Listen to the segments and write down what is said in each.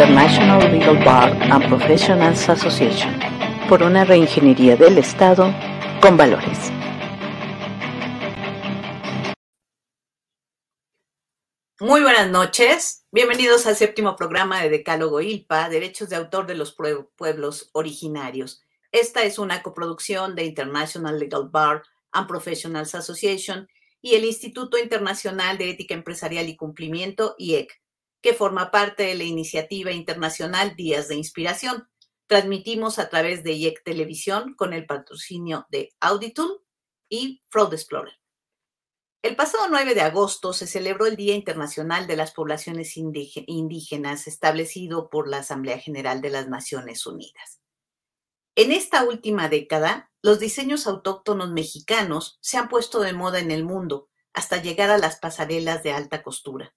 International Legal Bar and Professionals Association, por una reingeniería del Estado con valores. Muy buenas noches, bienvenidos al séptimo programa de Decálogo ILPA, Derechos de Autor de los Pueblos Originarios. Esta es una coproducción de International Legal Bar and Professionals Association y el Instituto Internacional de Ética Empresarial y Cumplimiento, IEC, que forma parte de la iniciativa internacional Días de Inspiración. Transmitimos a través de IEC Televisión con el patrocinio de Auditul y Fraud Explorer. El pasado 9 de agosto se celebró el Día Internacional de las Poblaciones Indígenas establecido por la Asamblea General de las Naciones Unidas. En esta última década, los diseños autóctonos mexicanos se han puesto de moda en el mundo hasta llegar a las pasarelas de alta costura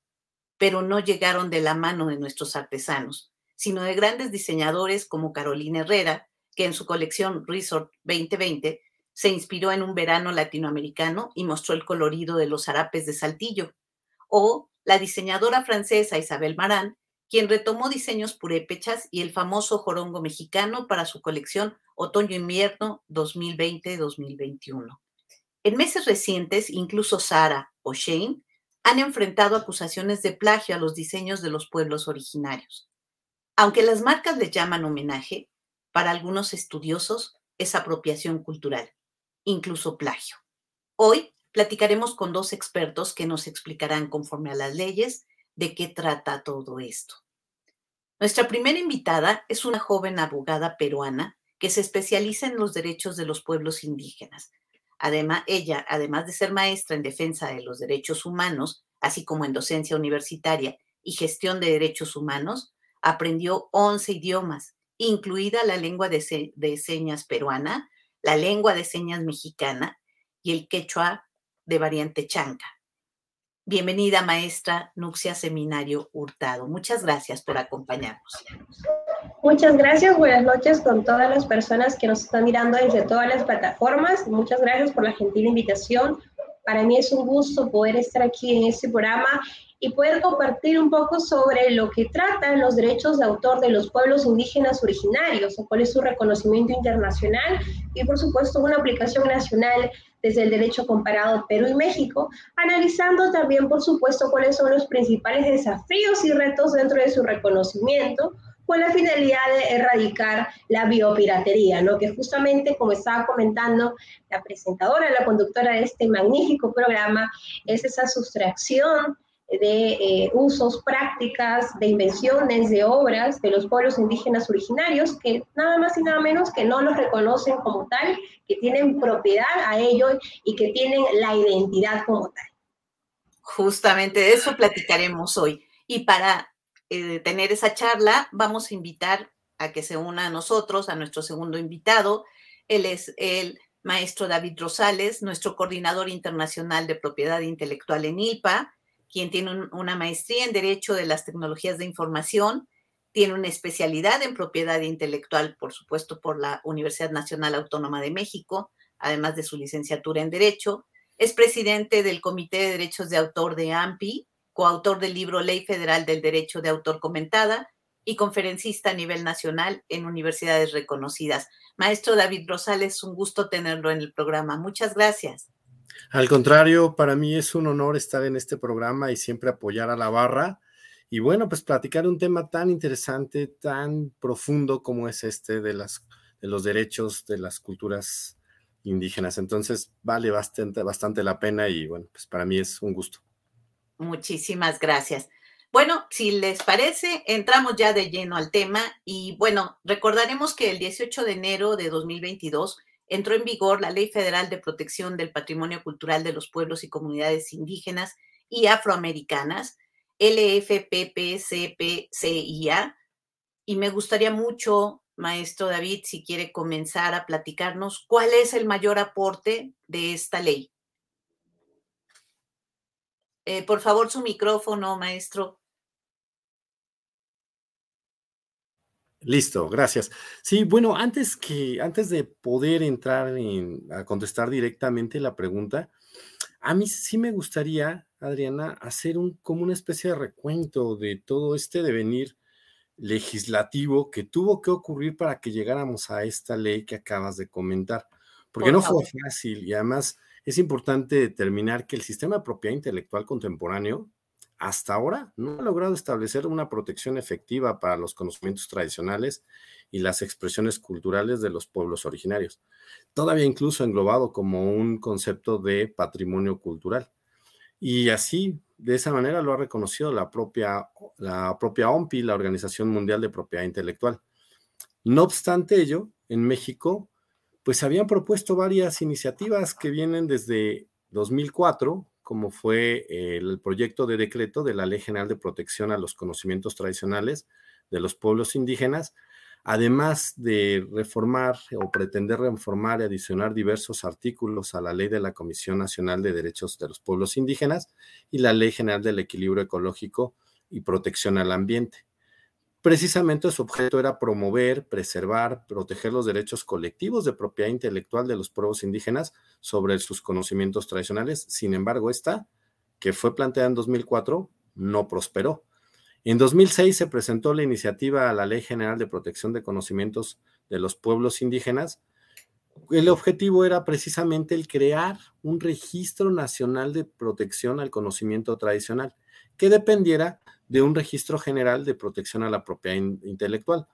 pero no llegaron de la mano de nuestros artesanos, sino de grandes diseñadores como Carolina Herrera, que en su colección Resort 2020 se inspiró en un verano latinoamericano y mostró el colorido de los harapes de Saltillo, o la diseñadora francesa Isabel Marán, quien retomó diseños purépechas y el famoso jorongo mexicano para su colección Otoño-Invierno 2020-2021. En meses recientes, incluso Sara o Shane han enfrentado acusaciones de plagio a los diseños de los pueblos originarios. Aunque las marcas le llaman homenaje, para algunos estudiosos es apropiación cultural, incluso plagio. Hoy platicaremos con dos expertos que nos explicarán conforme a las leyes de qué trata todo esto. Nuestra primera invitada es una joven abogada peruana que se especializa en los derechos de los pueblos indígenas, Además, ella, además de ser maestra en defensa de los derechos humanos, así como en docencia universitaria y gestión de derechos humanos, aprendió 11 idiomas, incluida la lengua de, señas peruana, la lengua de señas mexicana y el quechua de variante chanca. Bienvenida, maestra Nuxia Seminario Hurtado. Muchas gracias por acompañarnos. Muchas gracias, buenas noches con todas las personas que nos están mirando desde todas las plataformas. Muchas gracias por la gentil invitación. Para mí es un gusto poder estar aquí en este programa y poder compartir un poco sobre lo que tratan los derechos de autor de los pueblos indígenas originarios, o cuál es su reconocimiento internacional y por supuesto una aplicación nacional desde el derecho comparado Perú y México, analizando también por supuesto cuáles son los principales desafíos y retos dentro de su reconocimiento, con la finalidad de erradicar la biopiratería, ¿no? que justamente, como estaba comentando la presentadora, la conductora de este magnífico programa, es esa sustracción de eh, usos, prácticas, de invenciones, de obras de los pueblos indígenas originarios, que nada más y nada menos que no los reconocen como tal, que tienen propiedad a ello y que tienen la identidad como tal. Justamente de eso platicaremos hoy. Y para eh, tener esa charla, vamos a invitar a que se una a nosotros, a nuestro segundo invitado. Él es el maestro David Rosales, nuestro coordinador internacional de propiedad intelectual en ILPA, quien tiene una maestría en Derecho de las Tecnologías de Información, tiene una especialidad en propiedad intelectual, por supuesto, por la Universidad Nacional Autónoma de México, además de su licenciatura en Derecho. Es presidente del Comité de Derechos de Autor de AMPI, coautor del libro Ley Federal del Derecho de Autor Comentada y conferencista a nivel nacional en universidades reconocidas. Maestro David Rosales, un gusto tenerlo en el programa. Muchas gracias. Al contrario, para mí es un honor estar en este programa y siempre apoyar a la barra. Y bueno, pues platicar un tema tan interesante, tan profundo como es este de, los derechos de las culturas indígenas. Entonces, vale bastante, bastante la pena y bueno, pues para mí es un gusto. Muchísimas gracias. Bueno, si les parece, entramos ya de lleno al tema y bueno, recordaremos que el 18 de enero de 2022 entró en vigor la Ley Federal de Protección del Patrimonio Cultural de los Pueblos y Comunidades Indígenas y Afroamericanas, LFPPCPCIA, y me gustaría mucho, maestro David, si quiere comenzar a platicarnos cuál es el mayor aporte de esta ley. Eh, por favor, su micrófono, maestro. Listo, gracias. Sí, bueno, antes que, antes de poder entrar a contestar directamente la pregunta, a mí sí me gustaría, Adriana, hacer un, como una especie de recuento de todo este devenir legislativo que tuvo que ocurrir para que llegáramos a esta ley que acabas de comentar, porque no fue fácil y además es importante determinar que el sistema de propiedad intelectual contemporáneo hasta ahora no ha logrado establecer una protección efectiva para los conocimientos tradicionales y las expresiones culturales de los pueblos originarios, todavía incluso englobado como un concepto de patrimonio cultural. Y así, de esa manera lo ha reconocido la propia, la propia OMPI, la Organización Mundial de Propiedad Intelectual. No obstante ello, en México, pues habían propuesto varias iniciativas que vienen desde 2004, como fue el proyecto de decreto de la Ley General de Protección a los Conocimientos Tradicionales de los Pueblos Indígenas, además de reformar o pretender reformar y adicionar diversos artículos a la ley de la Comisión Nacional de Derechos de los Pueblos Indígenas y la Ley General del Equilibrio Ecológico y Protección al Ambiente. Precisamente su objeto era promover, preservar, proteger los derechos colectivos de propiedad intelectual de los pueblos indígenas sobre sus conocimientos tradicionales. Sin embargo, esta, que fue planteada en 2004, no prosperó en 2006 se presentó la iniciativa a la Ley General de Protección de Conocimientos de los Pueblos Indígenas. El objetivo era precisamente el crear un registro nacional de protección al conocimiento tradicional que dependiera de un registro general de protección a la propiedad intelectual.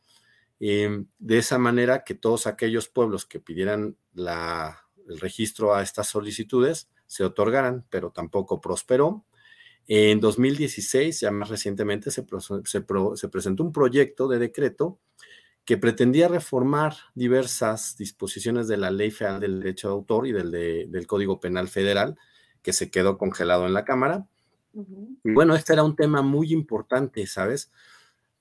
Em, de esa manera que todos aquellos pueblos que pidieran el registro a estas solicitudes se otorgaran, pero tampoco prosperó. En 2016, ya más recientemente, se, presentó un proyecto de decreto que pretendía reformar diversas disposiciones de la Ley Federal del Derecho de Autor y del, Código Penal Federal, que se quedó congelado en la Cámara. Bueno, este era un tema muy importante, ¿sabes?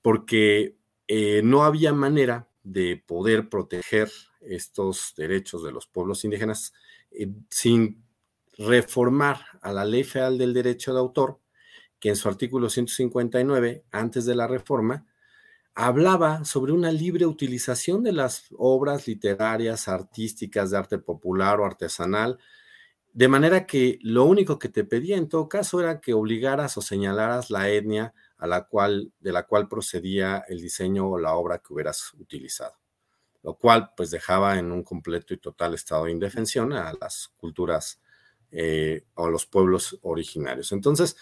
Porque eh, no había manera de poder proteger estos derechos de los pueblos indígenas eh, sin reformar a la Ley Federal del Derecho de Autor, que en su artículo 159, antes de la reforma, hablaba sobre una libre utilización de las obras literarias, artísticas, de arte popular o artesanal, de manera que lo único que te pedía en todo caso era que obligaras o señalaras la etnia a la cual, de la cual procedía el diseño o la obra que hubieras utilizado, lo cual pues dejaba en un completo y total estado de indefensión a las culturas eh, o los pueblos originarios. Entonces,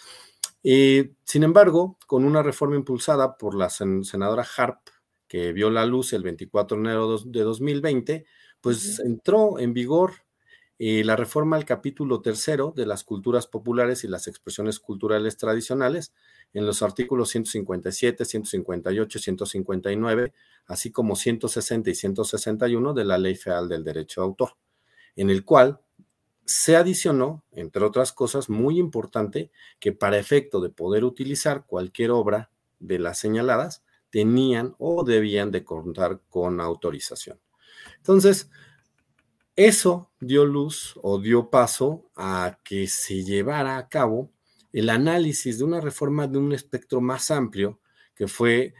eh, sin embargo, con una reforma impulsada por la senadora Harp, que vio la luz el 24 de enero de 2020, pues entró en vigor eh, la reforma al capítulo tercero de las culturas populares y las expresiones culturales tradicionales en los artículos 157, 158, 159, así como 160 y 161 de la Ley Federal del Derecho de Autor, en el cual se adicionó, entre otras cosas, muy importante, que para efecto de poder utilizar cualquier obra de las señaladas, tenían o debían de contar con autorización. Entonces, eso dio luz o dio paso a que se llevara a cabo el análisis de una reforma de un espectro más amplio, que fue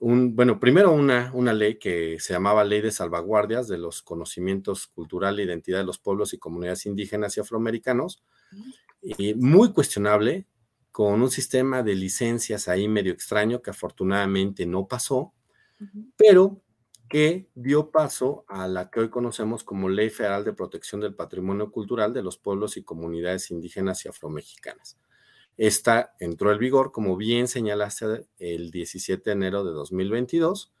bueno, primero una, una ley que se llamaba Ley de Salvaguardias de los Conocimientos Cultural e Identidad de los Pueblos y Comunidades Indígenas y Afroamericanos, y muy cuestionable, con un sistema de licencias ahí medio extraño que afortunadamente no pasó, pero que dio paso a la que hoy conocemos como Ley Federal de Protección del Patrimonio Cultural de los Pueblos y Comunidades Indígenas y Afromexicanas. Esta entró en vigor, como bien señalaste, el 17 de enero de 2022.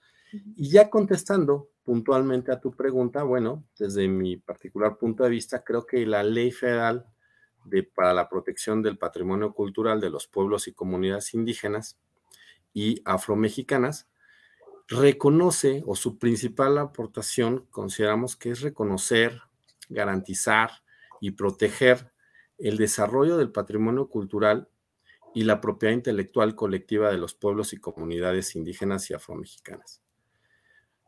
Y ya contestando puntualmente a tu pregunta, bueno, desde mi particular punto de vista, creo que la ley federal de, para la protección del patrimonio cultural de los pueblos y comunidades indígenas y afromexicanas reconoce o su principal aportación consideramos que es reconocer, garantizar y proteger el desarrollo del patrimonio cultural y la propiedad intelectual colectiva de los pueblos y comunidades indígenas y afromexicanas.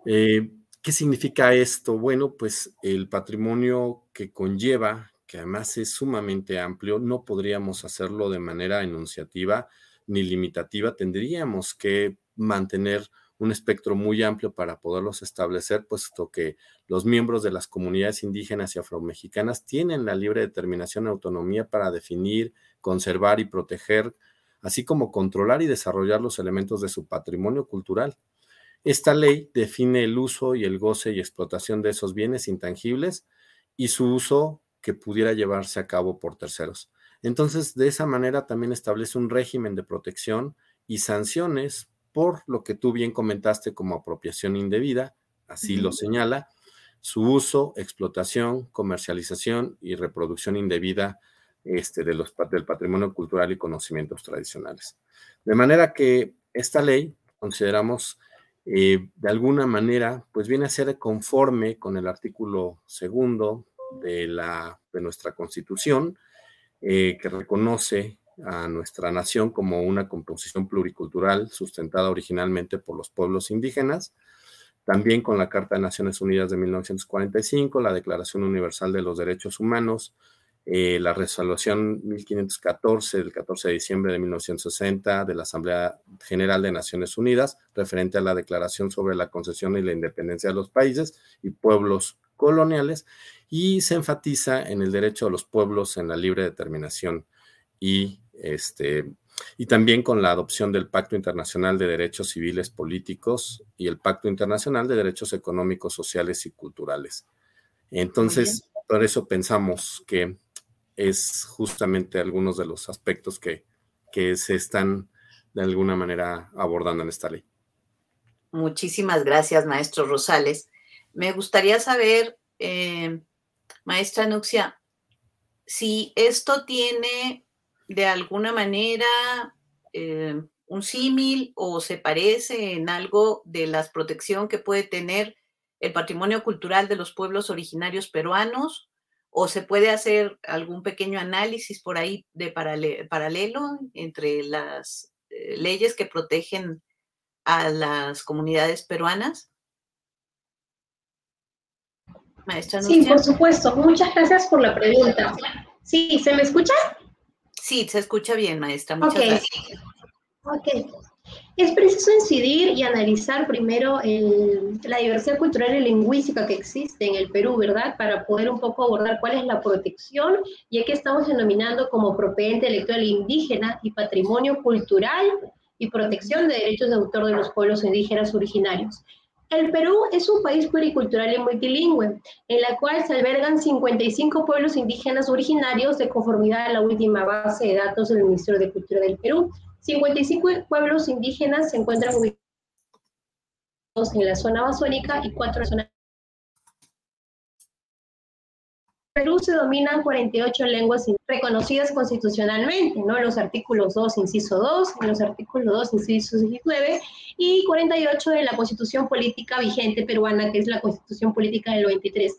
Eh, ¿Qué significa esto? Bueno, pues el patrimonio que conlleva, que además es sumamente amplio, no podríamos hacerlo de manera enunciativa ni limitativa, tendríamos que mantener un espectro muy amplio para poderlos establecer, puesto que los miembros de las comunidades indígenas y afromexicanas tienen la libre determinación y autonomía para definir, conservar y proteger así como controlar y desarrollar los elementos de su patrimonio cultural. Esta ley define el uso y el goce y explotación de esos bienes intangibles y su uso que pudiera llevarse a cabo por terceros. Entonces, de esa manera también establece un régimen de protección y sanciones por lo que tú bien comentaste como apropiación indebida, así lo señala, su uso, explotación, comercialización y reproducción indebida este, de los, del patrimonio cultural y conocimientos tradicionales. De manera que esta ley, consideramos, eh, de alguna manera, pues viene a ser conforme con el artículo segundo de, la, de nuestra Constitución, eh, que reconoce a nuestra nación como una composición pluricultural sustentada originalmente por los pueblos indígenas, también con la Carta de Naciones Unidas de 1945, la Declaración Universal de los Derechos Humanos, eh, la resolución 1514 del 14 de diciembre de 1960 de la Asamblea General de Naciones Unidas, referente a la Declaración sobre la concesión y la independencia de los países y pueblos coloniales, y se enfatiza en el derecho de los pueblos en la libre determinación y este y también con la adopción del Pacto Internacional de Derechos Civiles Políticos y el Pacto Internacional de Derechos Económicos, Sociales y Culturales. Entonces, por eso pensamos que es justamente algunos de los aspectos que, se están de alguna manera abordando en esta ley. Muchísimas gracias, maestro Rosales. Me gustaría saber, eh, maestra Nuxia, si esto tiene de alguna manera eh, un símil o se parece en algo de la protección que puede tener el patrimonio cultural de los pueblos originarios peruanos o se puede hacer algún pequeño análisis por ahí de paralelo entre las eh, leyes que protegen a las comunidades peruanas? Maestra sí, por supuesto. Muchas gracias por la pregunta. Sí, ¿se me escucha? Sí, se escucha bien, maestra. Muchas gracias. Ok. Es preciso incidir y analizar primero la diversidad cultural y lingüística que existe en el Perú, ¿verdad? Para poder un poco abordar cuál es la protección, ya que estamos denominando como propiedad intelectual indígena y patrimonio cultural y protección de derechos de autor de los pueblos indígenas originarios. El Perú es un país pluricultural y multilingüe, en la cual se albergan 55 pueblos indígenas originarios de conformidad a la última base de datos del Ministerio de Cultura del Perú, 55 pueblos indígenas se encuentran ubicados en la zona amazónica y cuatro en la zona Perú se dominan 48 lenguas reconocidas constitucionalmente, ¿no? En los artículos 2, inciso 2, en los artículos 2, inciso 19, y 48 de la Constitución Política vigente peruana, que es la Constitución Política del 23.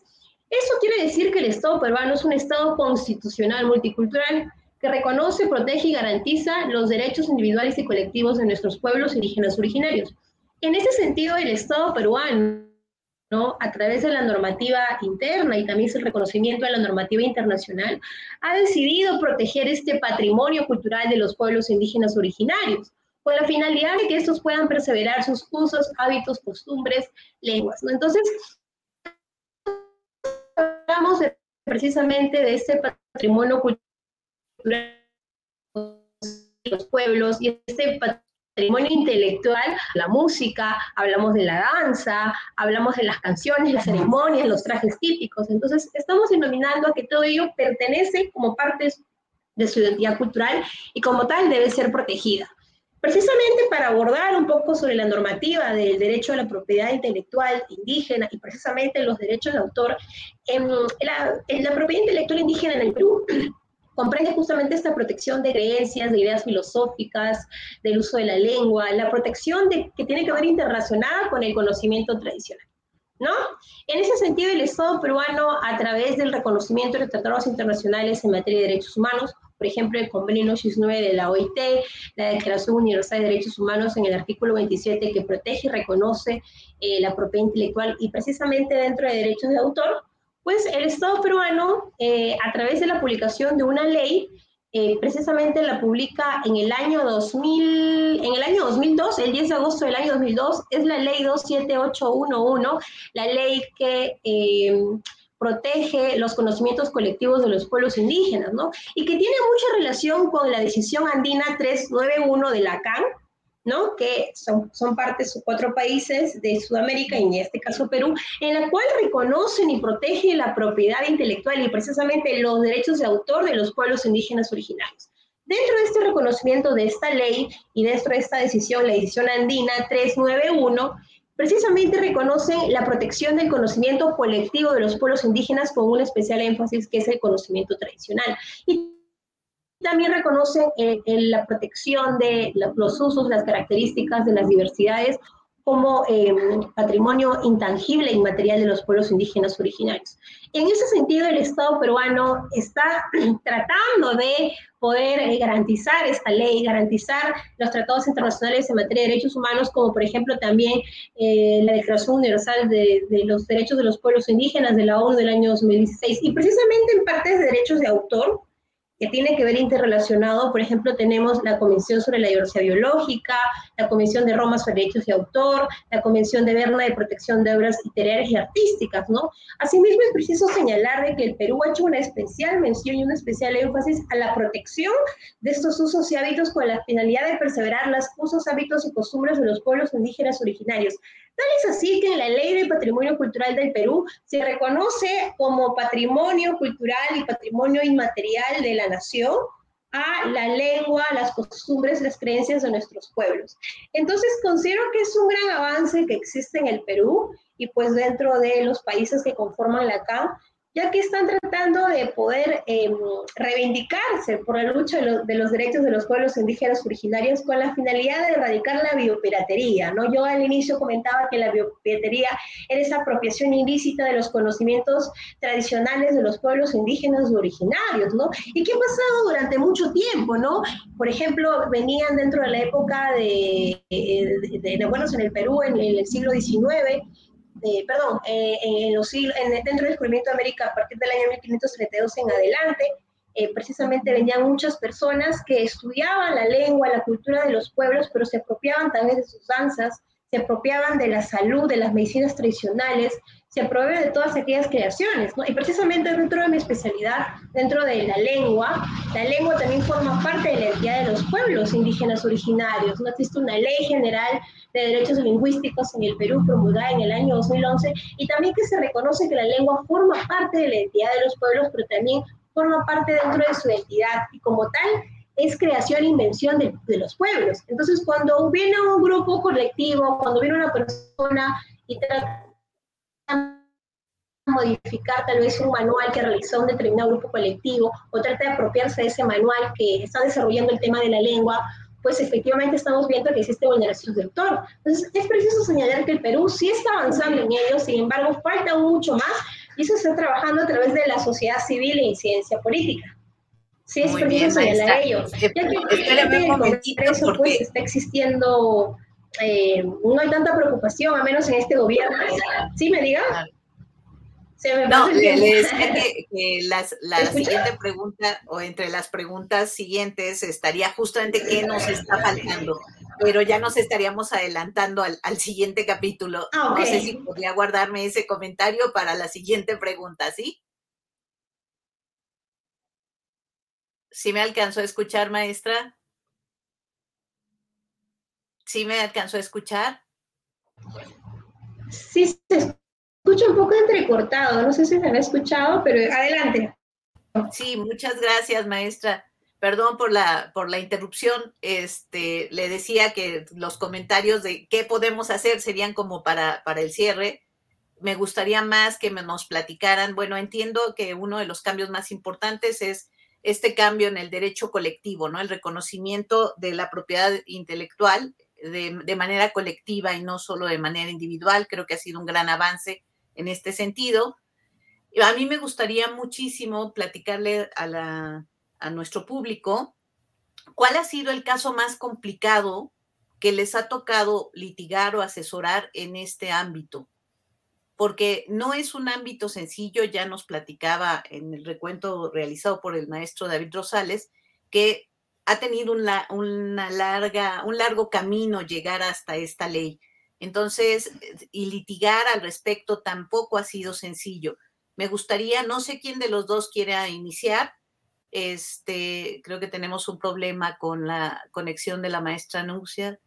Eso quiere decir que el Estado peruano es un Estado constitucional multicultural que reconoce, protege y garantiza los derechos individuales y colectivos de nuestros pueblos indígenas originarios. En ese sentido, el Estado peruano, ¿no? a través de la normativa interna y también el reconocimiento de la normativa internacional, ha decidido proteger este patrimonio cultural de los pueblos indígenas originarios, con la finalidad de que estos puedan perseverar sus usos, hábitos, costumbres, lenguas. Entonces, hablamos precisamente de este patrimonio cultural los pueblos y este patrimonio intelectual, la música, hablamos de la danza, hablamos de las canciones, las ceremonias, los trajes típicos. Entonces, estamos denominando a que todo ello pertenece como parte de su identidad cultural y como tal debe ser protegida. Precisamente para abordar un poco sobre la normativa del derecho a la propiedad intelectual indígena y precisamente los derechos de autor, en la, en la propiedad intelectual indígena en el Perú comprende justamente esta protección de creencias, de ideas filosóficas, del uso de la lengua, la protección que tiene que ver interrelacionada con el conocimiento tradicional. ¿No? En ese sentido, el Estado peruano, a través del reconocimiento de tratados internacionales en materia de derechos humanos, por ejemplo, el convenio 9 de la OIT, la Declaración Universal de Derechos Humanos en el artículo 27 que protege y reconoce eh, la propiedad intelectual y precisamente dentro de derechos de autor, pues el Estado peruano, eh, a través de la publicación de una ley, eh, precisamente la publica en el año 2000, en el año 2002, el 10 de agosto del año 2002, es la ley 27811, la ley que eh, protege los conocimientos colectivos de los pueblos indígenas, ¿no? Y que tiene mucha relación con la decisión andina 391 de la CAN, ¿no? que son, son partes cuatro países de Sudamérica, y en este caso Perú, en la cual reconocen y protegen la propiedad intelectual y precisamente los derechos de autor de los pueblos indígenas originarios. Dentro de este reconocimiento de esta ley y dentro de esta decisión, la decisión andina 391, precisamente reconocen la protección del conocimiento colectivo de los pueblos indígenas con un especial énfasis que es el conocimiento tradicional. Y también reconocen eh, la protección de los usos, las características de las diversidades como eh, patrimonio intangible e inmaterial de los pueblos indígenas originarios. En ese sentido, el Estado peruano está tratando de poder eh, garantizar esta ley, garantizar los tratados internacionales en materia de derechos humanos, como por ejemplo también la Declaración Universal de, de, los Derechos de los Pueblos Indígenas de la ONU del año 2016, y precisamente en partes de derechos de autor, que tiene que ver interrelacionado. Por ejemplo, tenemos la Convención sobre la Diversidad Biológica, la Convención de Roma sobre Derechos de Autor, la Convención de Berna de Protección de Obras Literarias y Artísticas, ¿no? Asimismo, es preciso señalar de que el Perú ha hecho una especial mención y un especial énfasis a la protección de estos usos y hábitos con la finalidad de perseverar los usos, hábitos y costumbres de los pueblos indígenas originarios, Tal es así que en la Ley de Patrimonio Cultural del Perú se reconoce como patrimonio cultural y patrimonio inmaterial de la nación a la lengua, las costumbres, las creencias de nuestros pueblos. Entonces, considero que es un gran avance que existe en el Perú y pues dentro de los países que conforman la CAM, ya que están tratando de poder em, reivindicarse por la lucha de, los derechos de los pueblos indígenas originarios con la finalidad de erradicar la biopiratería, ¿no? Yo al inicio comentaba que la biopiratería era esa apropiación ilícita de los conocimientos tradicionales de los pueblos indígenas originarios, ¿no? Y qué ha pasado durante mucho tiempo, ¿no? Por ejemplo, venían dentro de la época de, de, de, de en el Perú en, en el siglo XIX, perdón, eh, en los en, dentro del descubrimiento de América a partir del año 1532 en adelante, eh, precisamente venían muchas personas que estudiaban la lengua, la cultura de los pueblos, pero se apropiaban también de sus danzas, se apropiaban de la salud, de las medicinas tradicionales, se de todas aquellas creaciones, ¿no? Y precisamente dentro de mi especialidad, dentro de la lengua, la lengua también forma parte de la identidad de los pueblos indígenas originarios, ¿no? Existe una ley general de Derechos Lingüísticos en el Perú, promulgada en el año 2011, y también que se reconoce que la lengua forma parte de la identidad de los pueblos, pero también forma parte dentro de su identidad, y como tal, es creación e invención de, de los pueblos. Entonces, cuando viene un grupo colectivo, cuando viene una persona y trata modificar tal vez un manual que realizó un determinado grupo colectivo o trata de apropiarse de ese manual que está desarrollando el tema de la lengua pues efectivamente estamos viendo que existe vulneración de autor. Entonces, es preciso señalar que el Perú sí está avanzando en ello, sin embargo, falta mucho más y eso se está trabajando a través de la sociedad civil e incidencia política. Sí, es preciso señalar ello. Ya que el Congreso porque... pues, está existiendo, eh, no hay tanta preocupación, a menos en este gobierno. ¿Sí me diga? no, le, decía que, la siguiente pregunta o entre las preguntas siguientes estaría justamente qué nos está faltando, pero ya nos estaríamos adelantando al, siguiente capítulo. Ah, no sé si podría guardarme ese comentario para la siguiente pregunta, ¿sí? ¿Sí me alcanzó a escuchar, maestra? ¿Sí me alcanzó a escuchar? Sí, sí escucha un poco entrecortado, no sé si se me ha escuchado, pero adelante. Sí, muchas gracias, maestra. Perdón por la, por la interrupción. Este, le decía que los comentarios de qué podemos hacer serían como para, para el cierre. Me gustaría más que nos platicaran. Bueno, entiendo que uno de los cambios más importantes es este cambio en el derecho colectivo, ¿no? El reconocimiento de la propiedad intelectual de, manera colectiva y no solo de manera individual. Creo que ha sido un gran avance en este sentido. A mí me gustaría muchísimo platicarle a, a nuestro público cuál ha sido el caso más complicado que les ha tocado litigar o asesorar en este ámbito, porque no es un ámbito sencillo, ya nos platicaba en el recuento realizado por el maestro David Rosales, que ha tenido una, larga, un largo camino llegar hasta esta ley. Entonces, y litigar al respecto tampoco ha sido sencillo. Me gustaría, no sé quién de los dos quiera iniciar. Este, creo que tenemos un problema con la conexión de la maestra Anuncia.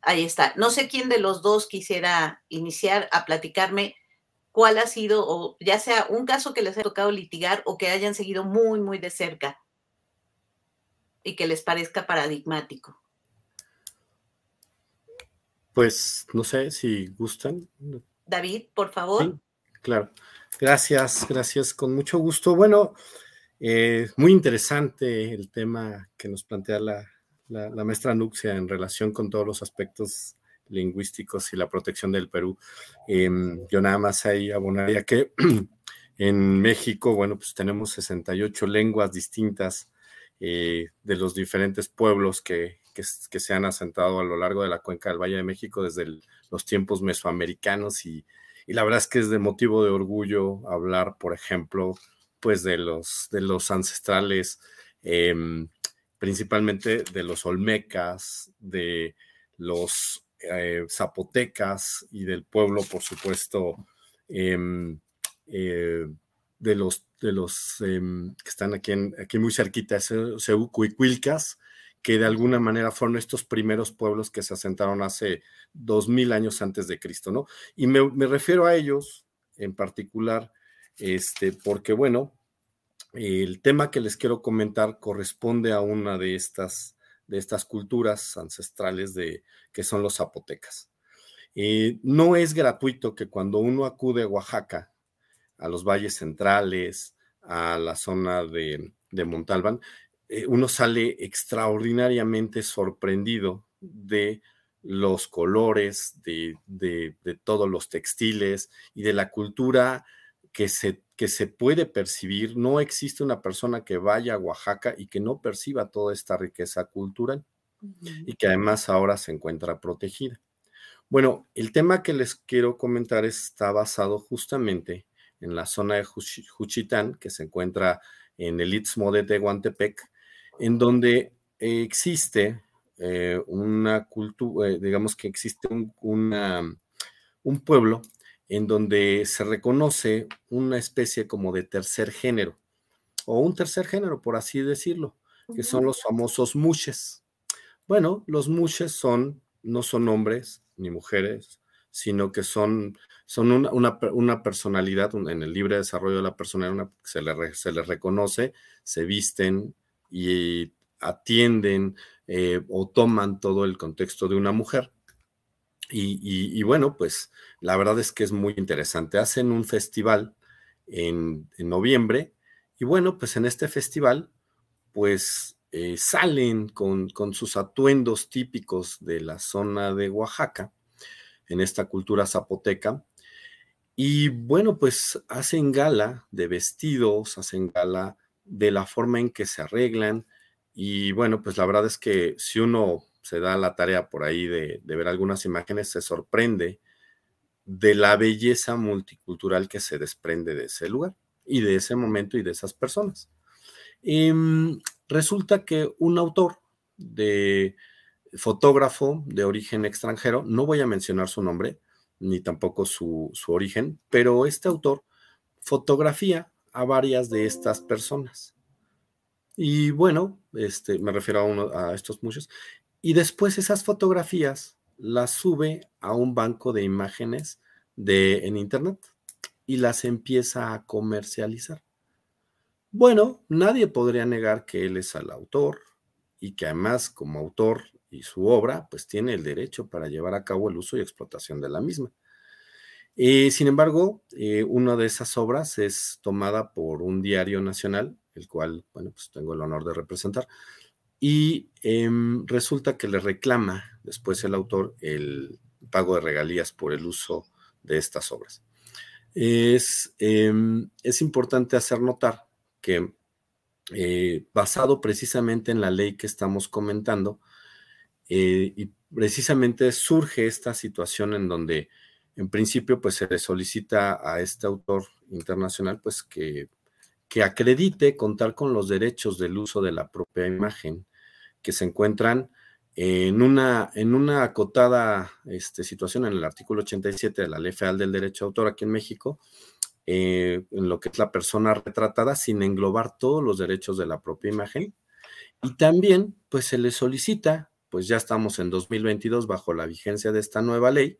Ahí está. No sé quién de los dos quisiera iniciar a platicarme cuál ha sido, o ya sea un caso que les haya tocado litigar o que hayan seguido muy, muy de cerca y que les parezca paradigmático. Pues no sé si gustan. David, por favor. Sí, claro. Gracias, gracias, con mucho gusto. Bueno, eh, muy interesante el tema que nos plantea la, la, maestra Nuxia en relación con todos los aspectos lingüísticos y la protección del Perú. Em, yo nada más ahí abonaría que en México, bueno, pues tenemos 68 lenguas distintas eh, de los diferentes pueblos que, que, se han asentado a lo largo de la cuenca del Valle de México desde los tiempos mesoamericanos y, y, la verdad es que es de motivo de orgullo hablar, por ejemplo, pues de los, de los ancestrales, em, principalmente de los olmecas, de los eh, zapotecas y del pueblo, por supuesto, em, eh, de los, de los em, que están aquí, aquí muy cerquita, Cuilcas, que de alguna manera fueron estos primeros pueblos que se asentaron hace dos mil años antes de Cristo, ¿no? Y me, refiero a ellos en particular, este, porque bueno, el tema que les quiero comentar corresponde a una de estas, de estas culturas ancestrales de, que son los zapotecas. Eh, no es gratuito que cuando uno acude a Oaxaca, a los valles centrales, a la zona de, de Montalbán, eh, uno sale extraordinariamente sorprendido de los colores, de, todos los textiles y de la cultura que se, que se puede percibir. No existe una persona que vaya a Oaxaca y que no perciba toda esta riqueza cultural y que además ahora se encuentra protegida. Bueno, el tema que les quiero comentar está basado justamente en la zona de Juchitán, que se encuentra en el Istmo de Tehuantepec, en donde existe eh, una cultura, eh, digamos que existe un, un pueblo en donde se reconoce una especie como de tercer género, o un tercer género, por así decirlo, que son los famosos mushes. Bueno, los mushes son, no son hombres ni mujeres, sino que son, son una, personalidad, en el libre desarrollo de la personalidad, se, se les reconoce, se visten, y atienden eh, o toman todo el contexto de una mujer. Y, bueno, pues la verdad es que es muy interesante. Hacen un festival en, noviembre y bueno, pues en este festival, pues eh, salen con, con, sus atuendos típicos de la zona de Oaxaca, en esta cultura zapoteca. Y bueno, pues hacen gala de vestidos, hacen gala de la forma en que se arreglan. Y bueno, pues la verdad es que si uno se da la tarea por ahí de, ver algunas imágenes, se sorprende de la belleza multicultural que se desprende de ese lugar y de ese momento y de esas personas. Em, resulta que un autor de fotógrafo de origen extranjero, no voy a mencionar su nombre ni tampoco su, su origen, pero este autor fotografía a varias de estas personas. Y bueno, este, me refiero a, uno, a estos muchos. Y después esas fotografías las sube a un banco de imágenes de, en Internet y las empieza a comercializar. Bueno, nadie podría negar que él es el autor y que además como autor y su obra, pues tiene el derecho para llevar a cabo el uso y explotación de la misma. Eh, sin embargo, eh, una de esas obras es tomada por un diario nacional, el cual, bueno, pues tengo el honor de representar, y em, resulta que le reclama después el autor el pago de regalías por el uso de estas obras. Es, em, es importante hacer notar que eh, basado precisamente en la ley que estamos comentando, y precisamente surge esta situación en donde en principio, pues se le solicita a este autor internacional, pues que, que acredite contar con los derechos del uso de la propia imagen que se encuentran en una, en una acotada este, situación en el artículo 87 de la Ley Federal del Derecho de Autor aquí en México, eh, en lo que es la persona retratada sin englobar todos los derechos de la propia imagen. Y también, pues se le solicita, pues ya estamos en 2022 bajo la vigencia de esta nueva ley,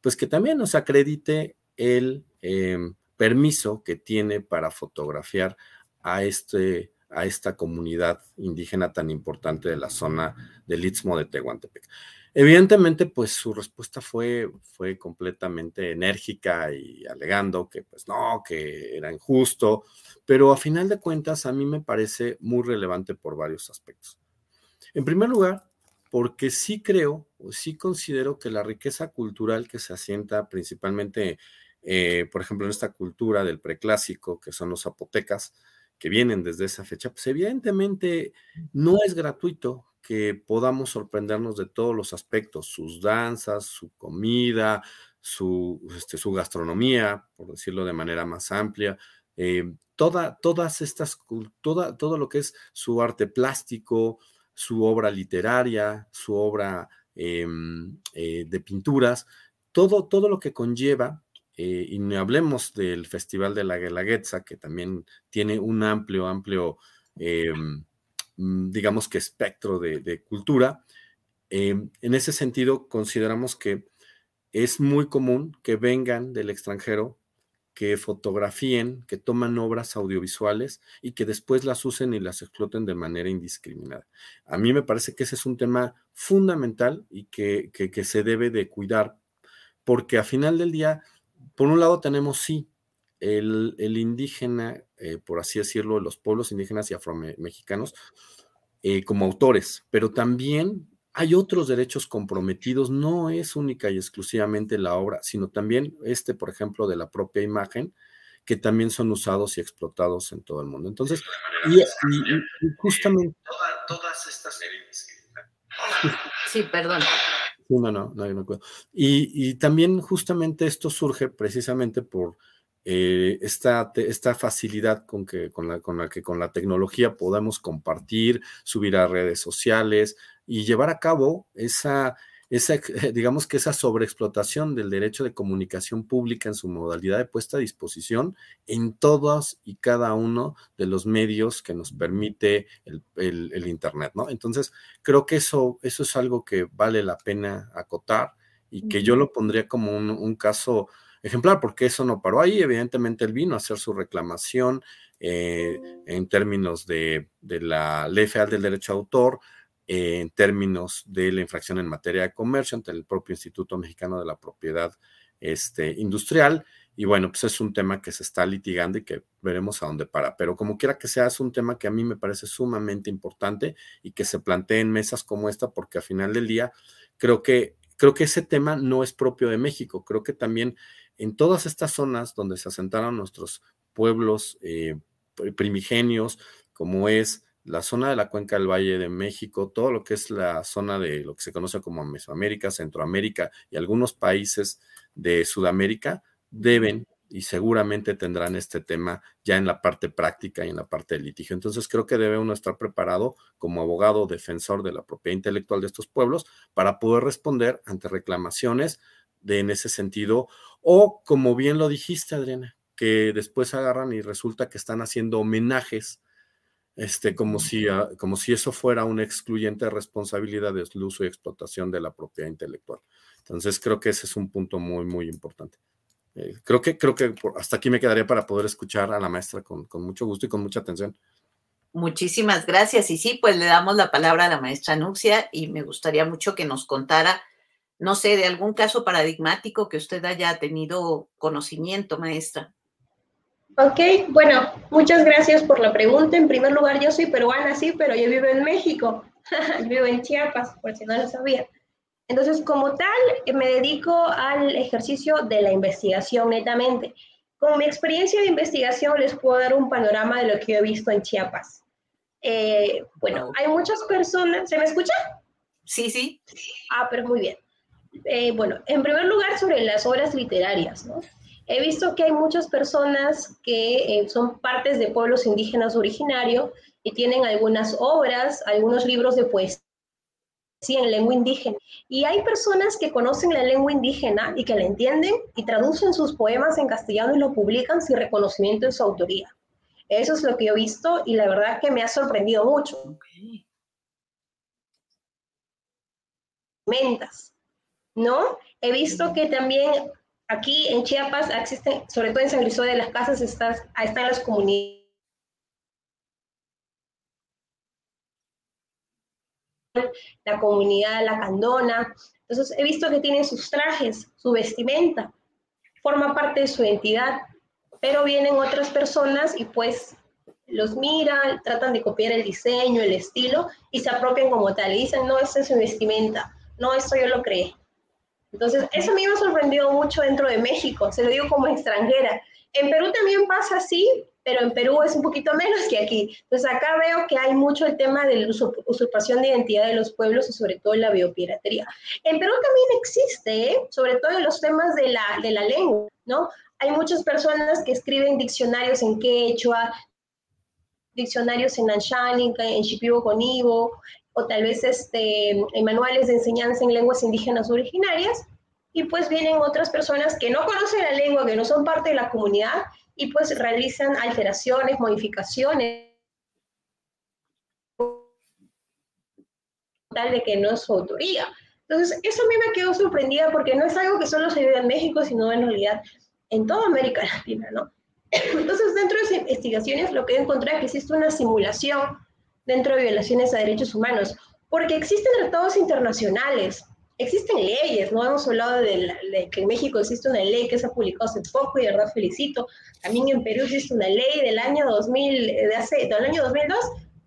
pues que también nos acredite el em, permiso que tiene para fotografiar a, este, a esta comunidad indígena tan importante de la zona del Istmo de Tehuantepec. Evidentemente, pues su respuesta fue, fue completamente enérgica y alegando que pues no, que era injusto, pero a final de cuentas a mí me parece muy relevante por varios aspectos. En primer lugar, porque sí creo, sí considero que la riqueza cultural que se asienta principalmente, eh, por ejemplo, en esta cultura del preclásico, que son los zapotecas, que vienen desde esa fecha, pues evidentemente no es gratuito que podamos sorprendernos de todos los aspectos, sus danzas, su comida, su, este, su gastronomía, por decirlo de manera más amplia, eh, toda, todas estas, toda, todo lo que es su arte plástico, su obra literaria, su obra em, eh, de pinturas, todo, todo lo que conlleva, eh, y no hablemos del Festival de la Guelaguetza, que también tiene un amplio, amplio em, Mm, digamos que espectro de, cultura. Em, en ese sentido, consideramos que es muy común que vengan del extranjero, que fotografíen, que toman obras audiovisuales y que después las usen y las exploten de manera indiscriminada. A mí me parece que ese es un tema fundamental y que, que se debe de cuidar, porque a final del día, por un lado tenemos sí el, indígena, eh, por así decirlo, los pueblos indígenas y afromexicanos eh, como autores, pero también hay otros derechos comprometidos, no es única y exclusivamente la obra, sino también este, por ejemplo, de la propia imagen, que también son usados y explotados en todo el mundo. Entonces, y, justamente... todas estas... Sí, perdón. No, no, no, no, no y, y también justamente esto surge precisamente por eh, esta, esta, facilidad con, que, con, la, con la que con la tecnología podemos compartir, subir a redes sociales y llevar a cabo esa, esa, digamos que esa sobreexplotación del derecho de comunicación pública en su modalidad de puesta a disposición en todos y cada uno de los medios que nos permite el, el, Internet, ¿no? Entonces, creo que eso, eso es algo que vale la pena acotar y que yo lo pondría como un, un caso ejemplar, porque eso no paró ahí. Evidentemente él vino a hacer su reclamación eh, en términos de, la ley federal del derecho a autor, eh, en términos de la infracción en materia de comercio ante el propio Instituto Mexicano de la Propiedad este, Industrial. Y bueno, pues es un tema que se está litigando y que veremos a dónde para. Pero como quiera que sea, es un tema que a mí me parece sumamente importante y que se plantee en mesas como esta, porque al final del día creo que, creo que ese tema no es propio de México. Creo que también en todas estas zonas donde se asentaron nuestros pueblos eh, primigenios, como es la zona de la cuenca del Valle de México, todo lo que es la zona de lo que se conoce como Mesoamérica, Centroamérica y algunos países de Sudamérica, deben y seguramente tendrán este tema ya en la parte práctica y en la parte de litigio. Entonces creo que debe uno estar preparado como abogado defensor de la propiedad intelectual de estos pueblos para poder responder ante reclamaciones de en ese sentido, o como bien lo dijiste, Adriana, que después agarran y resulta que están haciendo homenajes, este, como, si, ah, como si eso fuera una excluyente responsabilidad del uso y explotación de la propiedad intelectual. Entonces, creo que ese es un punto muy, muy importante. Eh, creo que, creo que hasta aquí me quedaría para poder escuchar a la maestra con, con mucho gusto y con mucha atención. Muchísimas gracias. Y sí, pues le damos la palabra a la maestra Nuxia y me gustaría mucho que nos contara no sé, de algún caso paradigmático que usted haya tenido conocimiento, maestra. Ok, bueno, muchas gracias por la pregunta. En primer lugar, yo soy peruana, sí, pero yo vivo en México, vivo en Chiapas, por si no lo sabía. Entonces, como tal, me dedico al ejercicio de la investigación netamente. Con mi experiencia de investigación les puedo dar un panorama de lo que he visto en Chiapas. Eh, bueno, hay muchas personas, ¿se me escucha? Sí, sí. Ah, pero muy bien. Eh, bueno, en primer lugar sobre las obras literarias, ¿no? He visto que hay muchas personas que eh, son partes de pueblos indígenas originarios y tienen algunas obras, algunos libros de poesía sí, en lengua indígena. Y hay personas que conocen la lengua indígena y que la entienden y traducen sus poemas en castellano y lo publican sin reconocimiento de su autoría. Eso es lo que yo he visto y la verdad que me ha sorprendido mucho. Mentas, ¿no? He visto que también aquí en Chiapas existen, sobre todo en San Cristóbal de las Casas, están, están las comunidades la comunidad la candona. Entonces he visto que tienen sus trajes, su vestimenta, forma parte de su identidad, pero vienen otras personas y pues los miran, tratan de copiar el diseño, el estilo y se apropian como tal. Y dicen, no, esta es su vestimenta, no, esto yo lo creé. Entonces, eso a mí me ha sorprendido mucho dentro de México, se lo digo como extranjera. En Perú también pasa así, pero en Perú es un poquito menos que aquí. Entonces acá veo que hay mucho el tema de la usurpación de identidad de los pueblos y sobre todo la biopiratería. En Perú también existe, ¿eh? sobre todo en los temas de la, de la lengua, ¿no? Hay muchas personas que escriben diccionarios en quechua, diccionarios en Anshani, en Shipibo Conibo, o tal vez este, en manuales de enseñanza en lenguas indígenas originarias, y pues vienen otras personas que no conocen la lengua, que no son parte de la comunidad, y pues realizan alteraciones, modificaciones, tal de que no es su autoría. Entonces, eso a mí me quedó sorprendida porque no es algo que solo se vive en México, sino en realidad en toda América Latina, ¿no? Entonces, dentro de esas investigaciones, lo que encontré es que existe una simulación dentro de violaciones a derechos humanos, porque existen tratados internacionales existen leyes, ¿no? Hemos hablado de, que en México existe una ley que se ha publicado hace poco y de verdad felicito. También en Perú existe una ley del año 2000, de hace, del año 2002,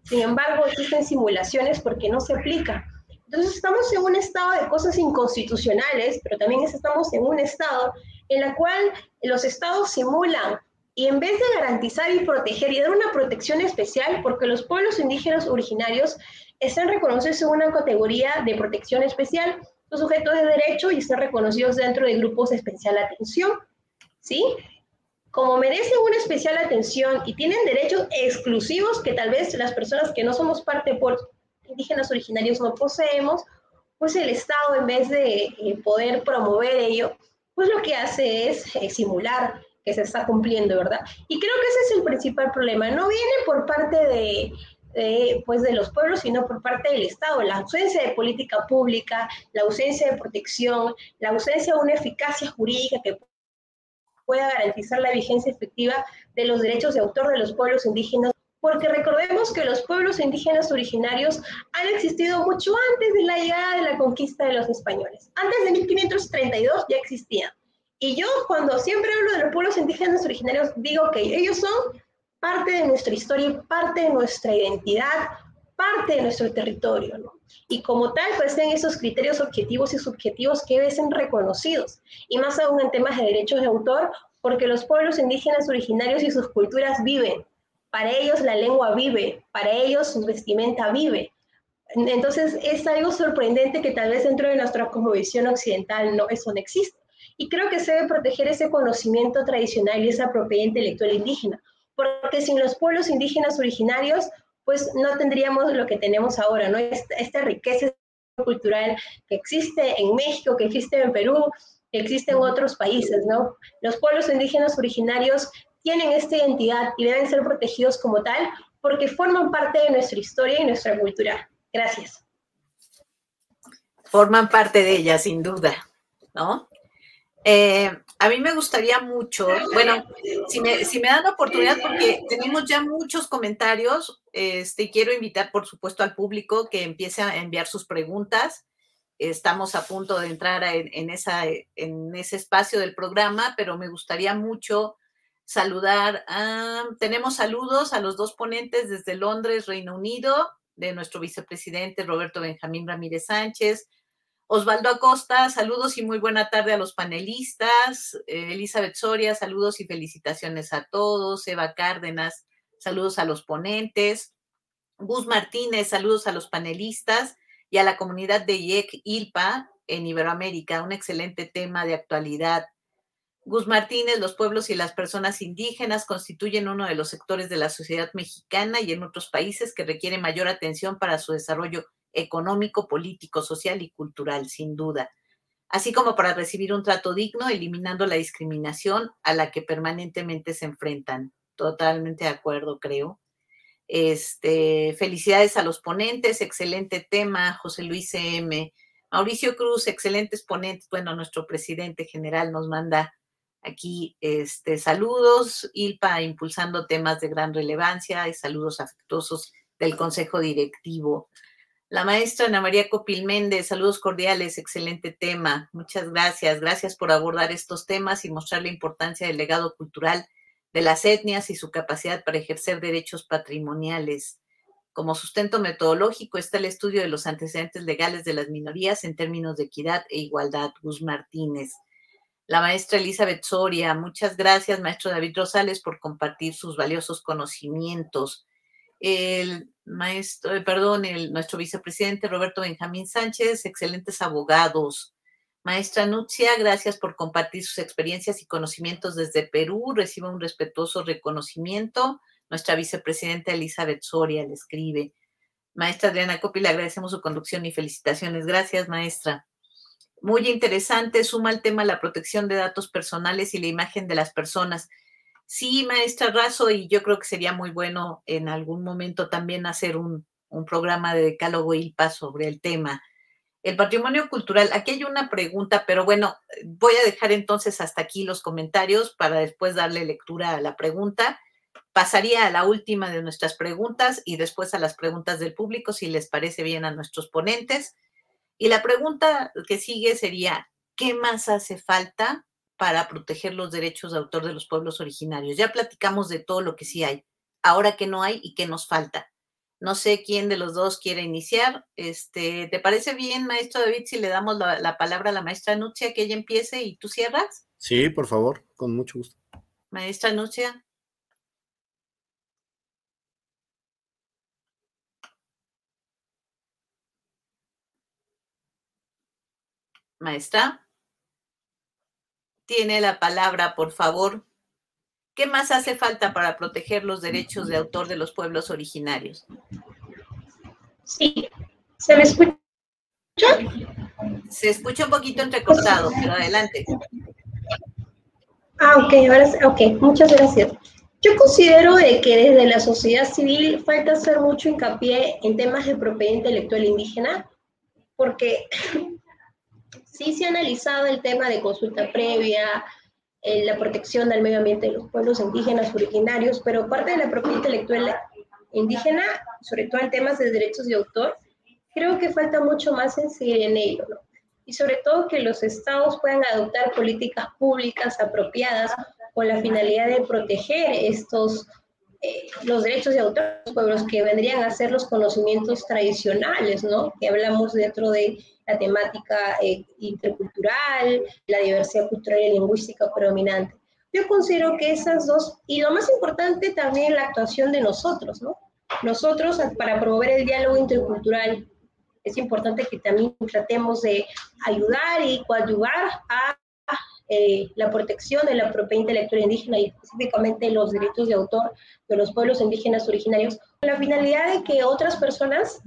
sin embargo existen simulaciones porque no se aplica. Entonces estamos en un estado de cosas inconstitucionales, pero también estamos en un estado en la cual los estados simulan y en vez de garantizar y proteger y dar una protección especial, porque los pueblos indígenas originarios están reconocidos en una categoría de protección especial, los sujetos de derecho y ser reconocidos dentro de grupos de especial atención, ¿sí? Como merecen una especial atención y tienen derechos exclusivos que tal vez las personas que no somos parte por indígenas originarios no poseemos, pues el Estado en vez de eh, poder promover ello, pues lo que hace es eh, simular que se está cumpliendo, ¿verdad? Y creo que ese es el principal problema. No viene por parte de pues de los pueblos, sino por parte del Estado. La ausencia de política pública, la ausencia de protección, la ausencia de una eficacia jurídica que pueda garantizar la vigencia efectiva de los derechos de autor de los pueblos indígenas, porque recordemos que los pueblos indígenas originarios han existido mucho antes de la llegada de la conquista de los españoles. Antes de 1532 ya existían. Y yo cuando siempre hablo de los pueblos indígenas originarios digo que ellos son parte de nuestra historia parte de nuestra identidad, parte de nuestro territorio, ¿no? Y como tal, pues tienen esos criterios objetivos y subjetivos que deben reconocidos, y más aún en temas de derechos de autor, porque los pueblos indígenas originarios y sus culturas viven, para ellos la lengua vive, para ellos su vestimenta vive. Entonces es algo sorprendente que tal vez dentro de nuestra cosmovisión occidental no, eso no existe. Y creo que se debe proteger ese conocimiento tradicional y esa propiedad intelectual indígena, porque sin los pueblos indígenas originarios, pues no tendríamos lo que tenemos ahora, ¿no? Esta, riqueza cultural que existe en México, que existe en Perú, que existe en otros países, ¿no? Los pueblos indígenas originarios tienen esta identidad y deben ser protegidos como tal porque forman parte de nuestra historia y nuestra cultura. Gracias. Forman parte de ella, sin duda, ¿no? Eh, a mí me gustaría mucho, bueno, si me, dan la oportunidad, porque tenemos ya muchos comentarios, este, quiero invitar, por supuesto, al público que empiece a enviar sus preguntas. Estamos a punto de entrar en, en ese espacio del programa, pero me gustaría mucho saludar. tenemos saludos a los dos ponentes desde Londres, Reino Unido, de nuestro vicepresidente Roberto Benjamín Ramírez Sánchez, Osvaldo Acosta, saludos y muy buena tarde a los panelistas. Eh, Elizabeth Soria, saludos y felicitaciones a todos. Eva Cárdenas, saludos a los ponentes. Gus Martínez, saludos a los panelistas y a la comunidad de IEC ILPA en Iberoamérica. Un excelente tema de actualidad. Gus Martínez, los pueblos y las personas indígenas constituyen uno de los sectores de la sociedad mexicana y en otros países que requiere mayor atención para su desarrollo económico, político, social y cultural, sin duda, así como para recibir un trato digno, eliminando la discriminación a la que permanentemente se enfrentan. Totalmente de acuerdo, creo. Este, felicidades a los ponentes, excelente tema, José Luis CM. Mauricio Cruz, excelentes ponentes. Bueno, nuestro presidente general nos manda aquí este, saludos. ILPA impulsando temas de gran relevancia y saludos afectuosos del Consejo Directivo. La maestra Ana María Copil Méndez, saludos cordiales, excelente tema. Muchas gracias. Gracias por abordar estos temas y mostrar la importancia del legado cultural de las etnias y su capacidad para ejercer derechos patrimoniales. Como sustento metodológico está el estudio de los antecedentes legales de las minorías en términos de equidad e igualdad. Gus Martínez. La maestra Elizabeth Soria, muchas gracias, maestro David Rosales, por compartir sus valiosos conocimientos el maestro, eh, perdón, el, nuestro vicepresidente Roberto Benjamín Sánchez, excelentes abogados. Maestra Nutzia, gracias por compartir sus experiencias y conocimientos desde Perú. Recibe un respetuoso reconocimiento. Nuestra vicepresidenta Elizabeth Soria le escribe. Maestra Adriana Copi, le agradecemos su conducción y felicitaciones. Gracias, maestra. Muy interesante, suma el tema la protección de datos personales y la imagen de las personas. Sí, maestra Razo, y yo creo que sería muy bueno en algún momento también hacer un, programa de decálogo ILPA sobre el tema. El patrimonio cultural, aquí hay una pregunta, pero bueno, voy a dejar entonces hasta aquí los comentarios para después darle lectura a la pregunta. Pasaría a la última de nuestras preguntas y después a las preguntas del público, si les parece bien a nuestros ponentes. Y la pregunta que sigue sería, ¿qué más hace falta para proteger los derechos de autor de los pueblos originarios. Ya platicamos de todo lo que sí hay, ahora que no hay y que nos falta. No sé quién de los dos quiere iniciar. Este, ¿Te parece bien, maestro David, si le damos la, palabra a la maestra Nucia, que ella empiece y tú cierras? Sí, por favor, con mucho gusto. Maestra Nucia. Maestra tiene la palabra, por favor. ¿Qué más hace falta para proteger los derechos de autor de los pueblos originarios? Sí, ¿se me escucha? Se escucha un poquito entrecortado, pero adelante. Ah, ok, ahora ok, muchas gracias. Yo considero que desde la sociedad civil falta hacer mucho hincapié en temas de propiedad intelectual indígena, porque sí se ha analizado el tema de consulta previa, eh, la protección del medio ambiente de los pueblos indígenas originarios, pero parte de la propiedad intelectual indígena, sobre todo en temas de derechos de autor, creo que falta mucho más en seguir en ello, ¿no? Y sobre todo que los estados puedan adoptar políticas públicas apropiadas con la finalidad de proteger estos eh, los derechos de autor de los pueblos que vendrían a ser los conocimientos tradicionales, ¿no? Que hablamos dentro de la temática eh, intercultural, la diversidad cultural y lingüística predominante. Yo considero que esas dos, y lo más importante también la actuación de nosotros, ¿no? Nosotros, para promover el diálogo intercultural, es importante que también tratemos de ayudar y coadyuvar a eh, la protección de la propiedad intelectual indígena y específicamente los derechos de autor de los pueblos indígenas originarios, con la finalidad de que otras personas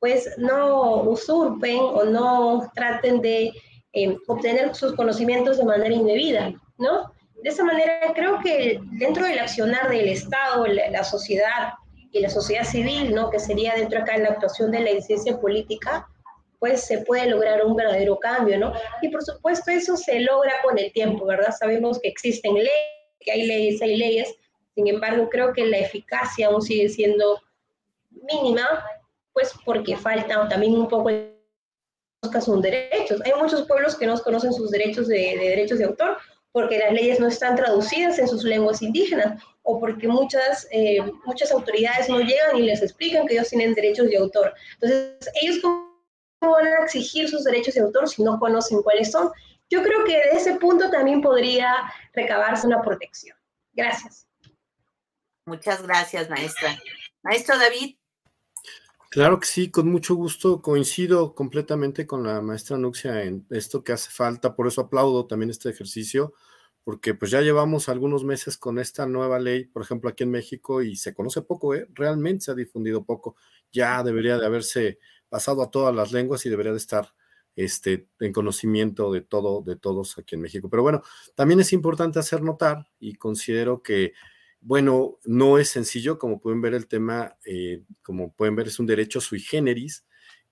pues no usurpen o no traten de eh, obtener sus conocimientos de manera indebida, ¿no? De esa manera creo que dentro del accionar del Estado, la, sociedad y la sociedad civil, ¿no? Que sería dentro acá en la actuación de la incidencia política, pues se puede lograr un verdadero cambio, ¿no? Y por supuesto eso se logra con el tiempo, ¿verdad? Sabemos que existen leyes, que hay leyes, hay leyes, sin embargo creo que la eficacia aún sigue siendo mínima pues porque falta también un poco sus derechos. Hay muchos pueblos que no conocen sus derechos de, derechos de autor porque las leyes no están traducidas en sus lenguas indígenas o porque muchas, eh, muchas autoridades no llegan y les explican que ellos tienen derechos de autor. Entonces, ellos cómo van a exigir sus derechos de autor si no conocen cuáles son. Yo creo que de ese punto también podría recabarse una protección. Gracias. Muchas gracias, maestra. Maestro David, Claro que sí, con mucho gusto. Coincido completamente con la maestra Nuxia en esto que hace falta. Por eso aplaudo también este ejercicio, porque pues ya llevamos algunos meses con esta nueva ley, por ejemplo, aquí en México, y se conoce poco, ¿eh? realmente se ha difundido poco. Ya debería de haberse pasado a todas las lenguas y debería de estar este, en conocimiento de todo, de todos aquí en México. Pero bueno, también es importante hacer notar y considero que, bueno, no es sencillo, como pueden ver el tema, eh, como pueden ver, es un derecho sui generis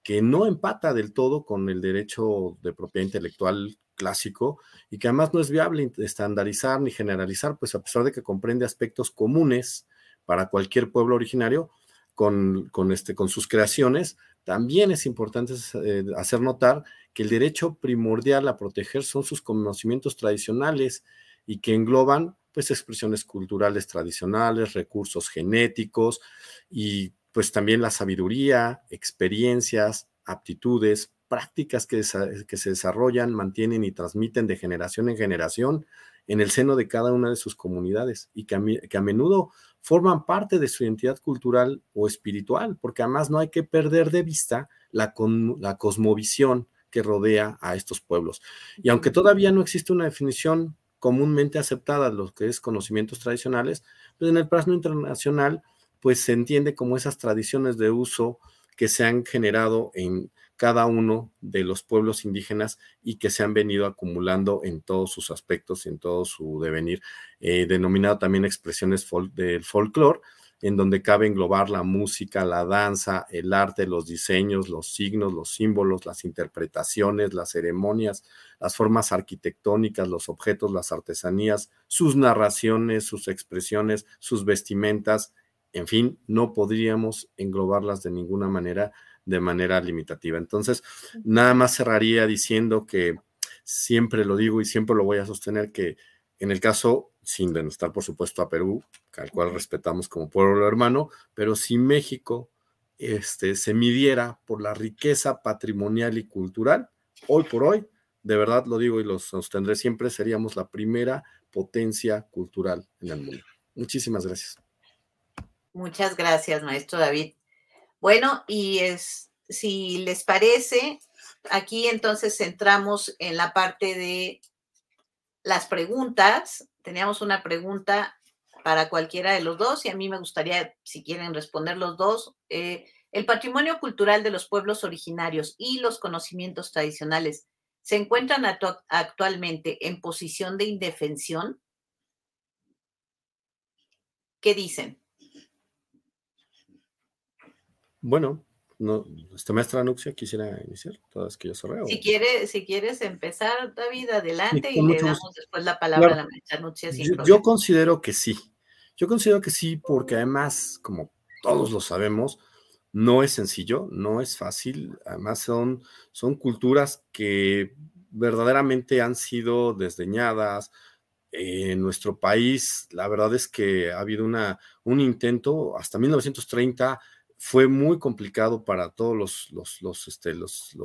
que no empata del todo con el derecho de propiedad intelectual clásico y que además no es viable estandarizar ni generalizar, pues a pesar de que comprende aspectos comunes para cualquier pueblo originario con, con, este, con sus creaciones, también es importante eh, hacer notar que el derecho primordial a proteger son sus conocimientos tradicionales y que engloban pues expresiones culturales tradicionales, recursos genéticos y pues también la sabiduría, experiencias, aptitudes, prácticas que, que, se desarrollan, mantienen y transmiten de generación en generación en el seno de cada una de sus comunidades y que a, que a menudo forman parte de su identidad cultural o espiritual, porque además no hay que perder de vista la, la cosmovisión que rodea a estos pueblos. Y aunque todavía no existe una definición comúnmente aceptada de lo que es conocimientos tradicionales, pues en el plano internacional, pues se entiende como esas tradiciones de uso que se han generado en cada uno de los pueblos indígenas y que se han venido acumulando en todos sus aspectos y en todo su devenir, eh, denominado también expresiones del folclore, en donde cabe englobar la música, la danza, el arte, los diseños, los signos, los símbolos, las interpretaciones, las ceremonias, las formas arquitectónicas, los objetos, las artesanías, sus narraciones, sus expresiones, sus vestimentas, en fin, no podríamos englobarlas de ninguna manera de manera limitativa. Entonces, nada más cerraría diciendo que siempre lo digo y siempre lo voy a sostener que en el caso, sin denostar por supuesto a Perú, al cual respetamos como pueblo hermano, pero si México este, se midiera por la riqueza patrimonial y cultural, hoy por hoy, de verdad lo digo y lo sostendré siempre, seríamos la primera potencia cultural en el mundo. Muchísimas gracias. Muchas gracias, maestro David. Bueno, y es, si les parece, aquí entonces centramos en la parte de las preguntas. Teníamos una pregunta para cualquiera de los dos y a mí me gustaría, si quieren responder los dos, eh, el patrimonio cultural de los pueblos originarios y los conocimientos tradicionales se encuentran actualmente en posición de indefensión. ¿Qué dicen? Bueno, no, esta maestra Anuxia quisiera iniciar, todas que yo cerré. Si, quiere, si quieres empezar, David, adelante y le damos después la palabra a la maestra Anuxia. yo, considero que sí. Yo considero que sí, porque además, como todos lo sabemos, no es sencillo, no es fácil. Además, son, son culturas que verdaderamente han sido desdeñadas. En nuestro país, la verdad es que ha habido una, un intento hasta 1930 fue muy complicado para todos los, los, los, este, los,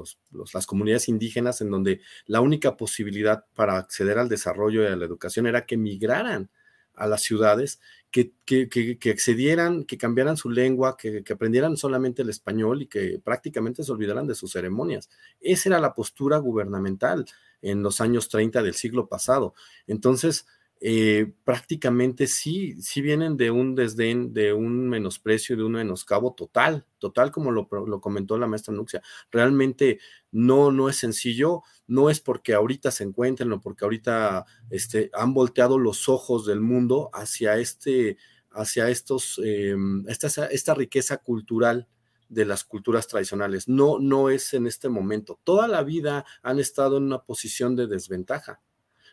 las comunidades indígenas en donde la única posibilidad para acceder al desarrollo y a la educación era que migraran a las ciudades, que, que, que, accedieran, que cambiaran su lengua, que, aprendieran solamente el español y que prácticamente se olvidaran de sus ceremonias. Esa era la postura gubernamental en los años 30 del siglo pasado. Entonces, eh, prácticamente sí, sí vienen de un desdén, de un menosprecio, de un menoscabo total, total como lo, comentó la maestra Nuxia. Realmente no, no es sencillo, no es porque ahorita se encuentren o porque ahorita este, han volteado los ojos del mundo hacia este, hacia estos, eh, esta, esta riqueza cultural de las culturas tradicionales. No, no es en este momento. Toda la vida han estado en una posición de desventaja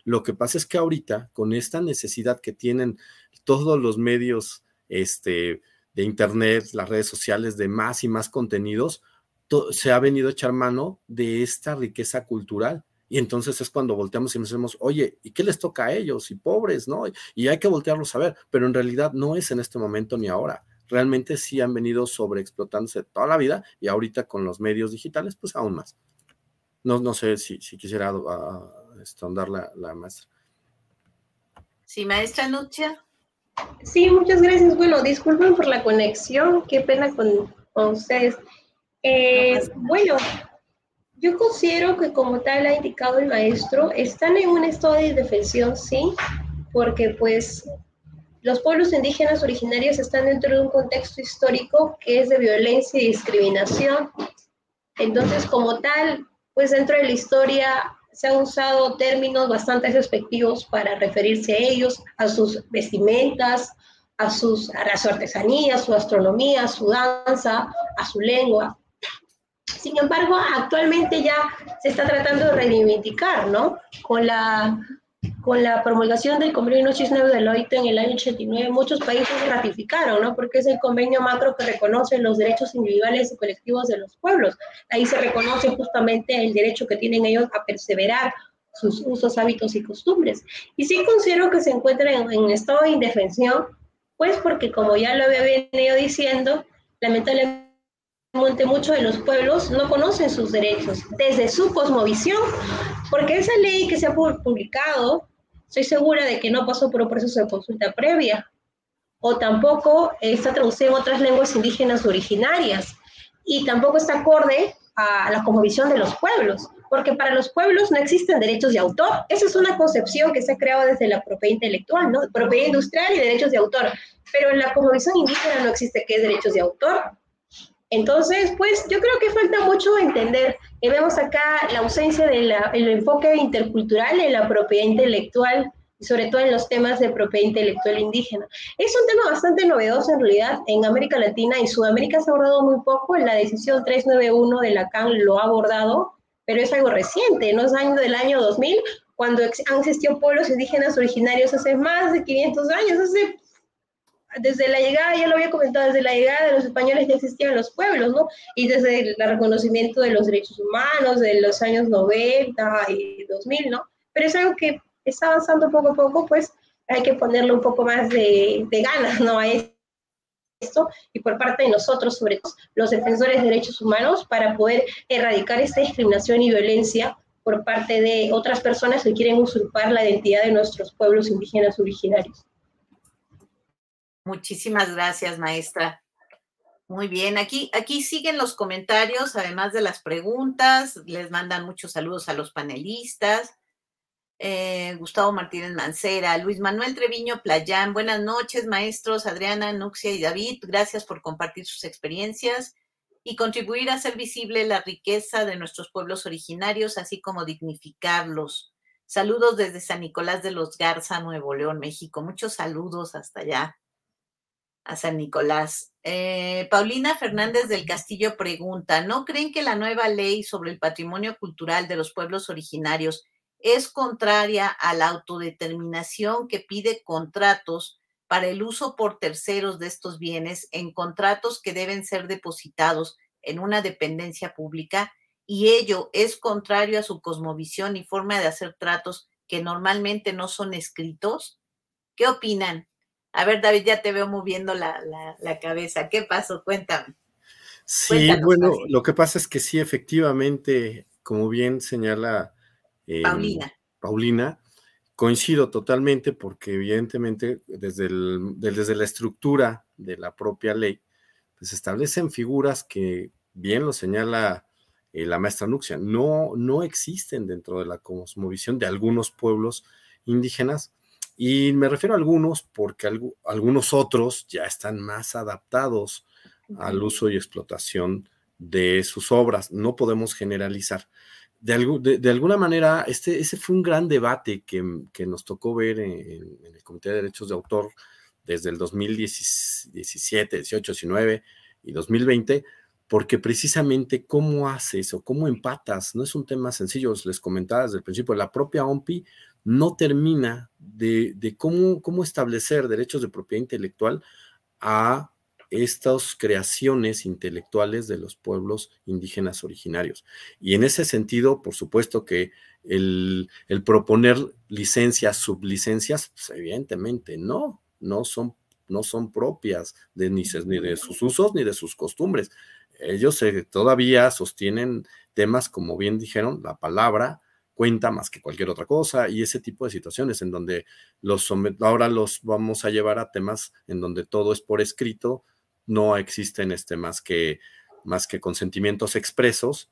lo que pasa es que ahorita, con esta necesidad que tienen todos los medios este, de Internet, las redes sociales, de más y más contenidos, se ha venido a echar mano de esta riqueza cultural. Y entonces es cuando volteamos y nos decimos, oye, ¿y qué les toca a ellos? Y pobres, ¿no? Y hay que voltearlos a ver, pero en realidad no es en este momento ni ahora. Realmente sí han venido sobreexplotándose toda la vida y ahorita con los medios digitales, pues aún más. No, no sé si, si quisiera uh, estandar la, la maestra. Sí, maestra Nucha. Sí, muchas gracias. Bueno, disculpen por la conexión, qué pena con, ustedes. Eh, bueno, yo considero que como tal ha indicado el maestro, están en un estado de indefensión, sí, porque pues los pueblos indígenas originarios están dentro de un contexto histórico que es de violencia y discriminación Entonces, como tal, pues dentro de la historia se han usado términos bastante respectivos para referirse a ellos, a sus vestimentas, a, sus, a su artesanía, su astronomía, su danza, a su lengua. Sin embargo, actualmente ya se está tratando de reivindicar, ¿no? Con la, con la promulgación del convenio 89 de la OIT en el año 89, muchos países ratificaron, ¿no? Porque es el convenio macro que reconoce los derechos individuales y colectivos de los pueblos. Ahí se reconoce justamente el derecho que tienen ellos a perseverar sus usos, hábitos y costumbres. Y sí considero que se encuentran en, en estado de indefensión, pues porque como ya lo había venido diciendo, lamentablemente muchos de los pueblos no conocen sus derechos desde su cosmovisión, porque esa ley que se ha publicado, estoy segura de que no pasó por un proceso de consulta previa, o tampoco está traducida en otras lenguas indígenas originarias, y tampoco está acorde a la cosmovisión de los pueblos, porque para los pueblos no existen derechos de autor. Esa es una concepción que se ha creado desde la propiedad intelectual, ¿no? Propiedad industrial y derechos de autor, pero en la cosmovisión indígena no existe qué es derechos de autor. Entonces, pues yo creo que falta mucho entender. Y vemos acá la ausencia del enfoque intercultural en la propiedad intelectual sobre todo en los temas de propiedad intelectual indígena. Es un tema bastante novedoso en realidad. En América Latina y Sudamérica se ha abordado muy poco. La decisión 391 de la CAN lo ha abordado, pero es algo reciente, no es año del año 2000, cuando han existido pueblos indígenas originarios hace más de 500 años, hace desde la llegada, ya lo había comentado, desde la llegada de los españoles ya existían los pueblos, ¿no? Y desde el reconocimiento de los derechos humanos de los años 90 y 2000, ¿no? Pero es algo que está avanzando poco a poco, pues hay que ponerle un poco más de, de ganas, ¿no? A esto y por parte de nosotros, sobre todo los defensores de derechos humanos, para poder erradicar esta discriminación y violencia por parte de otras personas que quieren usurpar la identidad de nuestros pueblos indígenas originarios. Muchísimas gracias, maestra. Muy bien, aquí, aquí siguen los comentarios, además de las preguntas, les mandan muchos saludos a los panelistas. Eh, Gustavo Martínez Mancera, Luis Manuel Treviño Playán, buenas noches, maestros Adriana, Nuxia y David, gracias por compartir sus experiencias y contribuir a hacer visible la riqueza de nuestros pueblos originarios, así como dignificarlos. Saludos desde San Nicolás de los Garza, Nuevo León, México. Muchos saludos hasta allá a San Nicolás. Eh, Paulina Fernández del Castillo pregunta, ¿no creen que la nueva ley sobre el patrimonio cultural de los pueblos originarios es contraria a la autodeterminación que pide contratos para el uso por terceros de estos bienes en contratos que deben ser depositados en una dependencia pública y ello es contrario a su cosmovisión y forma de hacer tratos que normalmente no son escritos? ¿Qué opinan? A ver, David, ya te veo moviendo la, cabeza. ¿Qué pasó? Cuéntame. Sí, bueno, lo que pasa es que sí, efectivamente, como bien señala em, Paulina. Paulina, coincido totalmente porque evidentemente desde, desde la estructura de la propia ley, pues establecen figuras que, bien lo señala eh, la maestra Nuxia, no, no existen dentro de la cosmovisión de algunos pueblos indígenas y me refiero a algunos porque algunos otros ya están más adaptados al uso y explotación de sus obras. No podemos generalizar. De, de, alguna manera, este, ese fue un gran debate que, nos tocó ver en, el Comité de Derechos de Autor desde el 2017, 18, 19 y 2020, porque precisamente cómo haces o cómo empatas, no es un tema sencillo, les comentaba desde el principio, la propia OMPI no termina de, cómo, establecer derechos de propiedad intelectual a estas creaciones intelectuales de los pueblos indígenas originarios. Y en ese sentido, por supuesto que el, proponer licencias, sublicencias, pues evidentemente no, no son, no son propias de, ni, ni, de sus usos ni de sus costumbres. Ellos todavía sostienen temas, como bien dijeron, la palabra, cuenta más que cualquier otra cosa y ese tipo de situaciones en donde los ahora los vamos a llevar a temas en donde todo es por escrito, no existen este más que más que consentimientos expresos,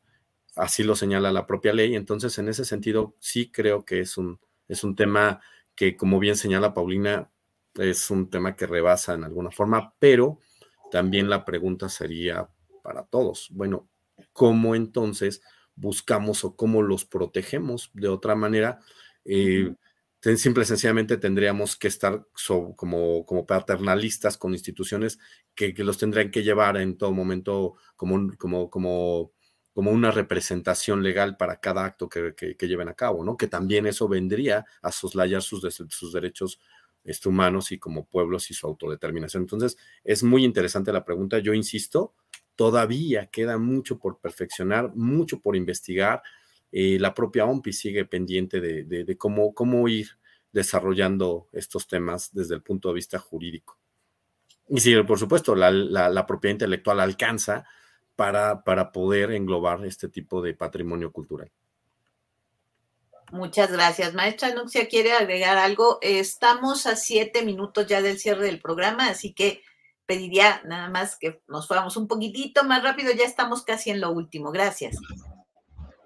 así lo señala la propia ley, entonces en ese sentido sí creo que es un es un tema que como bien señala Paulina es un tema que rebasa en alguna forma, pero también la pregunta sería para todos, bueno, cómo entonces buscamos o cómo los protegemos de otra manera. Eh, simple y sencillamente tendríamos que estar como, como paternalistas con instituciones que, los tendrían que llevar en todo momento como, como, como, como una representación legal para cada acto que, lleven a cabo, ¿no? Que también eso vendría a soslayar sus, sus derechos este, humanos y como pueblos y su autodeterminación. Entonces, es muy interesante la pregunta. Yo insisto, todavía queda mucho por perfeccionar, mucho por investigar. Eh, la propia OMPI sigue pendiente de, cómo, cómo ir desarrollando estos temas desde el punto de vista jurídico. Y si, por supuesto, la, propiedad intelectual alcanza para, para poder englobar este tipo de patrimonio cultural. Muchas gracias. Maestra Nuxia, ¿quiere agregar algo? Estamos a siete minutos ya del cierre del programa, así que pediría nada más que nos fuéramos un poquitito más rápido. Ya estamos casi en lo último. Gracias.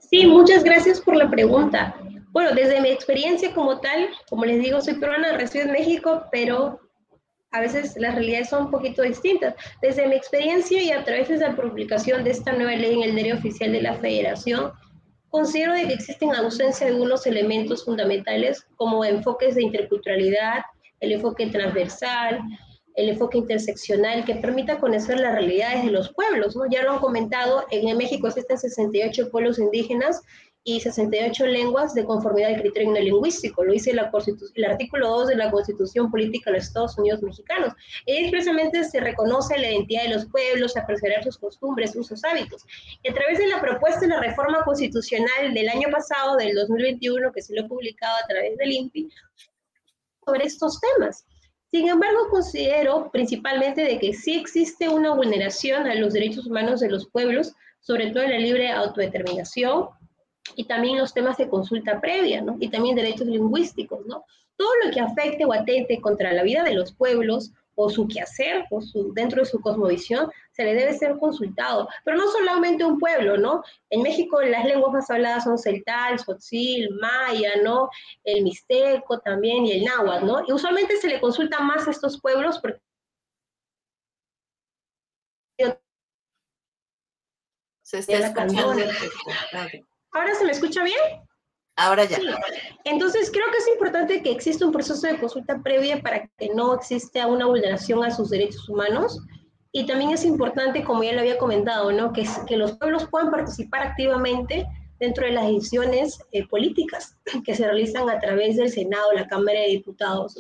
Sí, muchas gracias por la pregunta. Bueno, desde mi experiencia como tal, como les digo, soy peruana, resido en México, pero a veces las realidades son un poquito distintas. Desde mi experiencia y a través de la publicación de esta nueva ley en el diario oficial de la Federación, considero de que existen ausencia de algunos elementos fundamentales como enfoques de interculturalidad, el enfoque transversal, el enfoque interseccional que permita conocer las realidades de los pueblos. ¿no? Ya lo han comentado, en México existen 68 pueblos indígenas y 68 lenguas de conformidad al criterio lingüístico. Lo dice el artículo 2 de la Constitución Política de los Estados Unidos Mexicanos. Y expresamente se reconoce la identidad de los pueblos, a preservar sus costumbres, usos, hábitos. Y a través de la propuesta de la reforma constitucional del año pasado, del 2021, que se lo he publicado a través del INPI, sobre estos temas. Sin embargo, considero principalmente de que sí existe una vulneración a los derechos humanos de los pueblos, sobre todo en la libre autodeterminación, y también los temas de consulta previa, ¿no? Y también derechos lingüísticos, ¿no? Todo lo que afecte o atente contra la vida de los pueblos o su quehacer o su, dentro de su cosmovisión, se le debe ser consultado. Pero no solamente un pueblo, ¿no? En México las lenguas más habladas son celtal, tzotzil, maya, ¿no? El mixteco también y el náhuatl, ¿no? Y usualmente se le consulta más a estos pueblos porque se está escuchando. ¿Ahora se me escucha bien? Ahora ya. Entonces, creo que es importante que exista un proceso de consulta previa para que no exista una vulneración a sus derechos humanos. Y también es importante, como ya le había comentado, ¿no? que, que los pueblos puedan participar activamente dentro de las decisiones eh, políticas que se realizan a través del Senado, la Cámara de Diputados.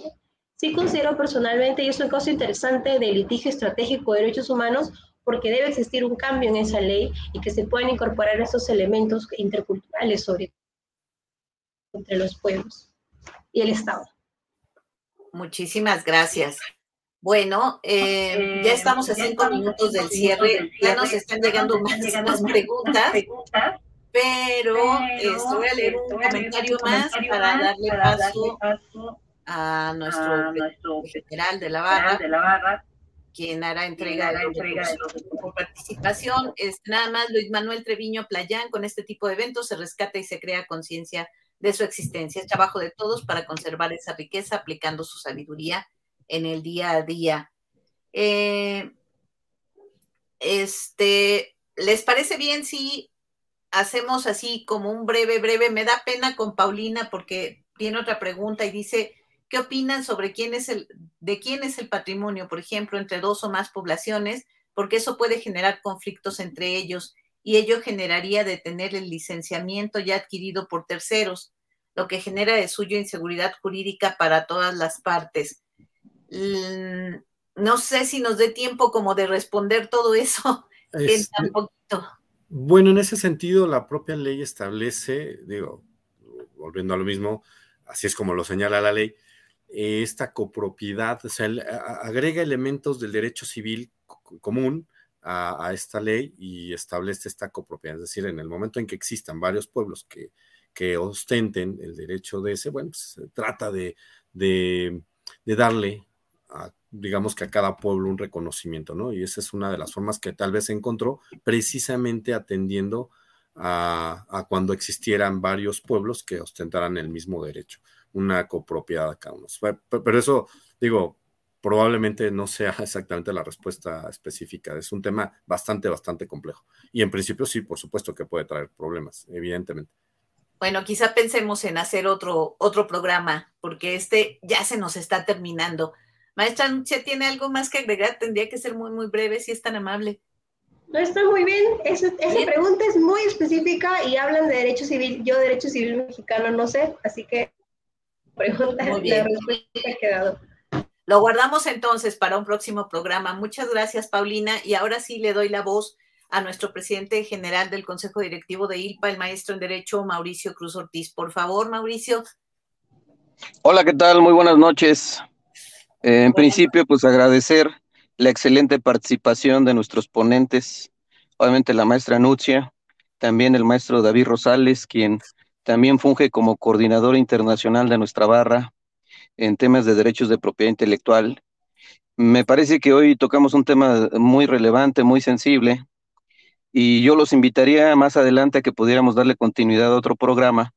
Sí considero personalmente, y es un caso interesante de litigio estratégico de derechos humanos, porque debe existir un cambio en esa ley y que se puedan incorporar esos elementos interculturales sobre entre los pueblos y el Estado. Muchísimas gracias. Bueno, eh, ya estamos a cinco minutos del cierre, ya nos están llegando más, preguntas, pero este, voy a leer un comentario más para darle paso a nuestro general de la barra quien hará entrega, de, entrega de participación. Es nada más Luis Manuel Treviño Playán, con este tipo de eventos se rescata y se crea conciencia de su existencia. Es trabajo de todos para conservar esa riqueza aplicando su sabiduría en el día a día. Eh, este, ¿les parece bien si hacemos así como un breve, breve? Me da pena con Paulina porque tiene otra pregunta y dice, ¿Qué opinan sobre quién es el, de quién es el patrimonio, por ejemplo, entre dos o más poblaciones? Porque eso puede generar conflictos entre ellos y ello generaría detener el licenciamiento ya adquirido por terceros, lo que genera de suyo inseguridad jurídica para todas las partes. Mm, no sé si nos dé tiempo como de responder todo eso en tan poquito. Bueno, en ese sentido, la propia ley establece, digo, volviendo a lo mismo, así es como lo señala la ley, esta copropiedad, o sea, agrega elementos del derecho civil común a, esta ley y establece esta copropiedad. Es decir, en el momento en que existan varios pueblos que, que ostenten el derecho de ese, bueno, pues, se trata de, de, darle, digamos que a cada pueblo un reconocimiento, ¿no? Y esa es una de las formas que tal vez se encontró precisamente atendiendo a, cuando existieran varios pueblos que ostentaran el mismo derecho una copropiedad cada uno. Pero eso, digo, probablemente no sea exactamente la respuesta específica. Es un tema bastante, bastante complejo. Y en principio sí, por supuesto que puede traer problemas, evidentemente. Bueno, quizá pensemos en hacer otro, otro programa, porque este ya se nos está terminando. Maestra Nucha, ¿tiene algo más que agregar? Tendría que ser muy, muy breve, si es tan amable. No, está muy bien. esa pregunta es muy específica y hablan de derecho civil. Yo derecho civil mexicano no sé, así que pregunta la respuesta ha quedado. Lo guardamos entonces para un próximo programa. Muchas gracias, Paulina. Y ahora sí le doy la voz a nuestro presidente general del Consejo Directivo de ILPA, el maestro en Derecho, Mauricio Cruz Ortiz. Por favor, Mauricio. Hola, ¿qué tal? Muy buenas noches. Eh, en principio, pues agradecer la excelente participación de nuestros ponentes, obviamente la maestra Nucia, también el maestro David Rosales, quien también funge como coordinador internacional de nuestra barra en temas de derechos de propiedad intelectual. Me parece que hoy tocamos un tema muy relevante, muy sensible, y yo los invitaría más adelante a que pudiéramos darle continuidad a otro programa.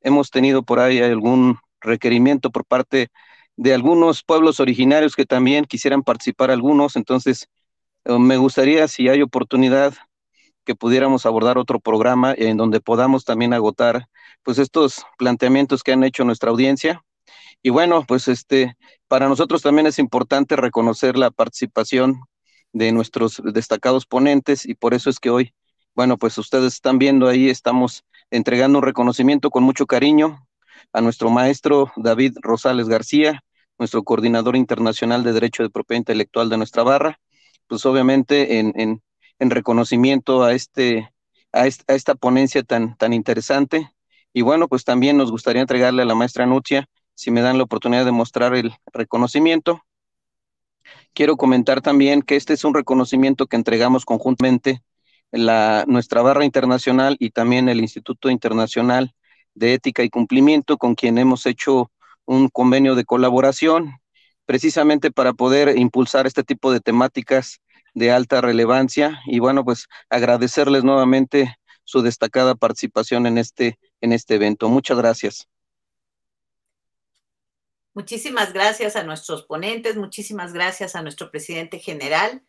Hemos tenido por ahí algún requerimiento por parte de algunos pueblos originarios que también quisieran participar algunos, entonces eh, me gustaría si hay oportunidad que pudiéramos abordar otro programa en donde podamos también agotar pues estos planteamientos que han hecho nuestra audiencia. Y bueno, pues este para nosotros también es importante reconocer la participación de nuestros destacados ponentes y por eso es que hoy, bueno, pues ustedes están viendo ahí, estamos entregando un reconocimiento con mucho cariño a nuestro maestro David Rosales García, nuestro coordinador internacional de Derecho de Propiedad Intelectual de nuestra barra, pues obviamente en, en, en reconocimiento a, este, a, esta, ponencia tan, tan interesante. Y bueno, pues también nos gustaría entregarle a la maestra Nutia, si me dan la oportunidad de mostrar el reconocimiento. Quiero comentar también que este es un reconocimiento que entregamos conjuntamente la, nuestra barra internacional y también el Instituto Internacional de Ética y Cumplimiento, con quien hemos hecho un convenio de colaboración precisamente para poder impulsar este tipo de temáticas de alta relevancia y bueno, pues agradecerles nuevamente su destacada participación en este en este evento. Muchas gracias. Muchísimas gracias a nuestros ponentes, muchísimas gracias a nuestro presidente general.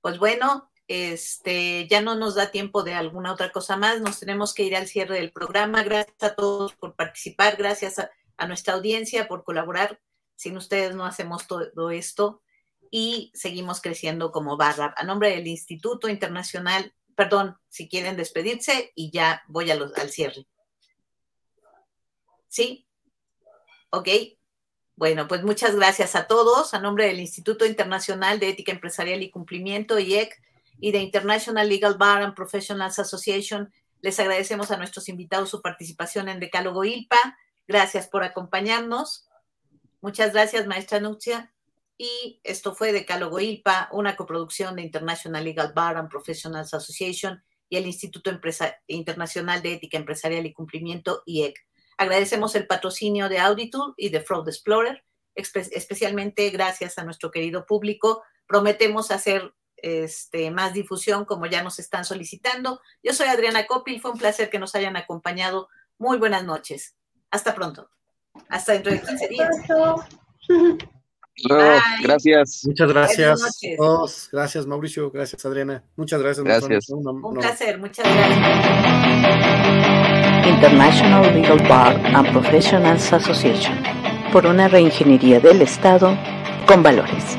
Pues bueno, este ya no nos da tiempo de alguna otra cosa más, nos tenemos que ir al cierre del programa. Gracias a todos por participar, gracias a a nuestra audiencia por colaborar. Sin ustedes no hacemos todo esto y seguimos creciendo como barra. A nombre del Instituto Internacional, perdón, si quieren despedirse y ya voy al cierre. ¿Sí? Ok. Bueno, pues muchas gracias a todos. A nombre del Instituto Internacional de Ética Empresarial y Cumplimiento, IEC, y de International Legal Bar and Professionals Association, les agradecemos a nuestros invitados su participación en Decálogo ILPA Gracias por acompañarnos. Muchas gracias, maestra Nucia. Y esto fue Decálogo ILPA, una coproducción de International Legal Bar and Professionals Association y el Instituto Internacional de Ética Empresarial y Cumplimiento, IEC. Agradecemos el patrocinio de Auditor y de Fraud Explorer, especialmente gracias a nuestro querido público. Prometemos hacer este, más difusión como ya nos están solicitando. Yo soy Adriana Copil, fue un placer que nos hayan acompañado. Muy buenas noches. Hasta pronto. Hasta dentro de 15 días. gracias. Muchas gracias. Todos. Gracias, Mauricio. Gracias, Adriana. Muchas gracias. Gracias. Un placer. Muchas gracias. International Legal Bar and Professionals Association. Por una reingeniería del Estado con valores.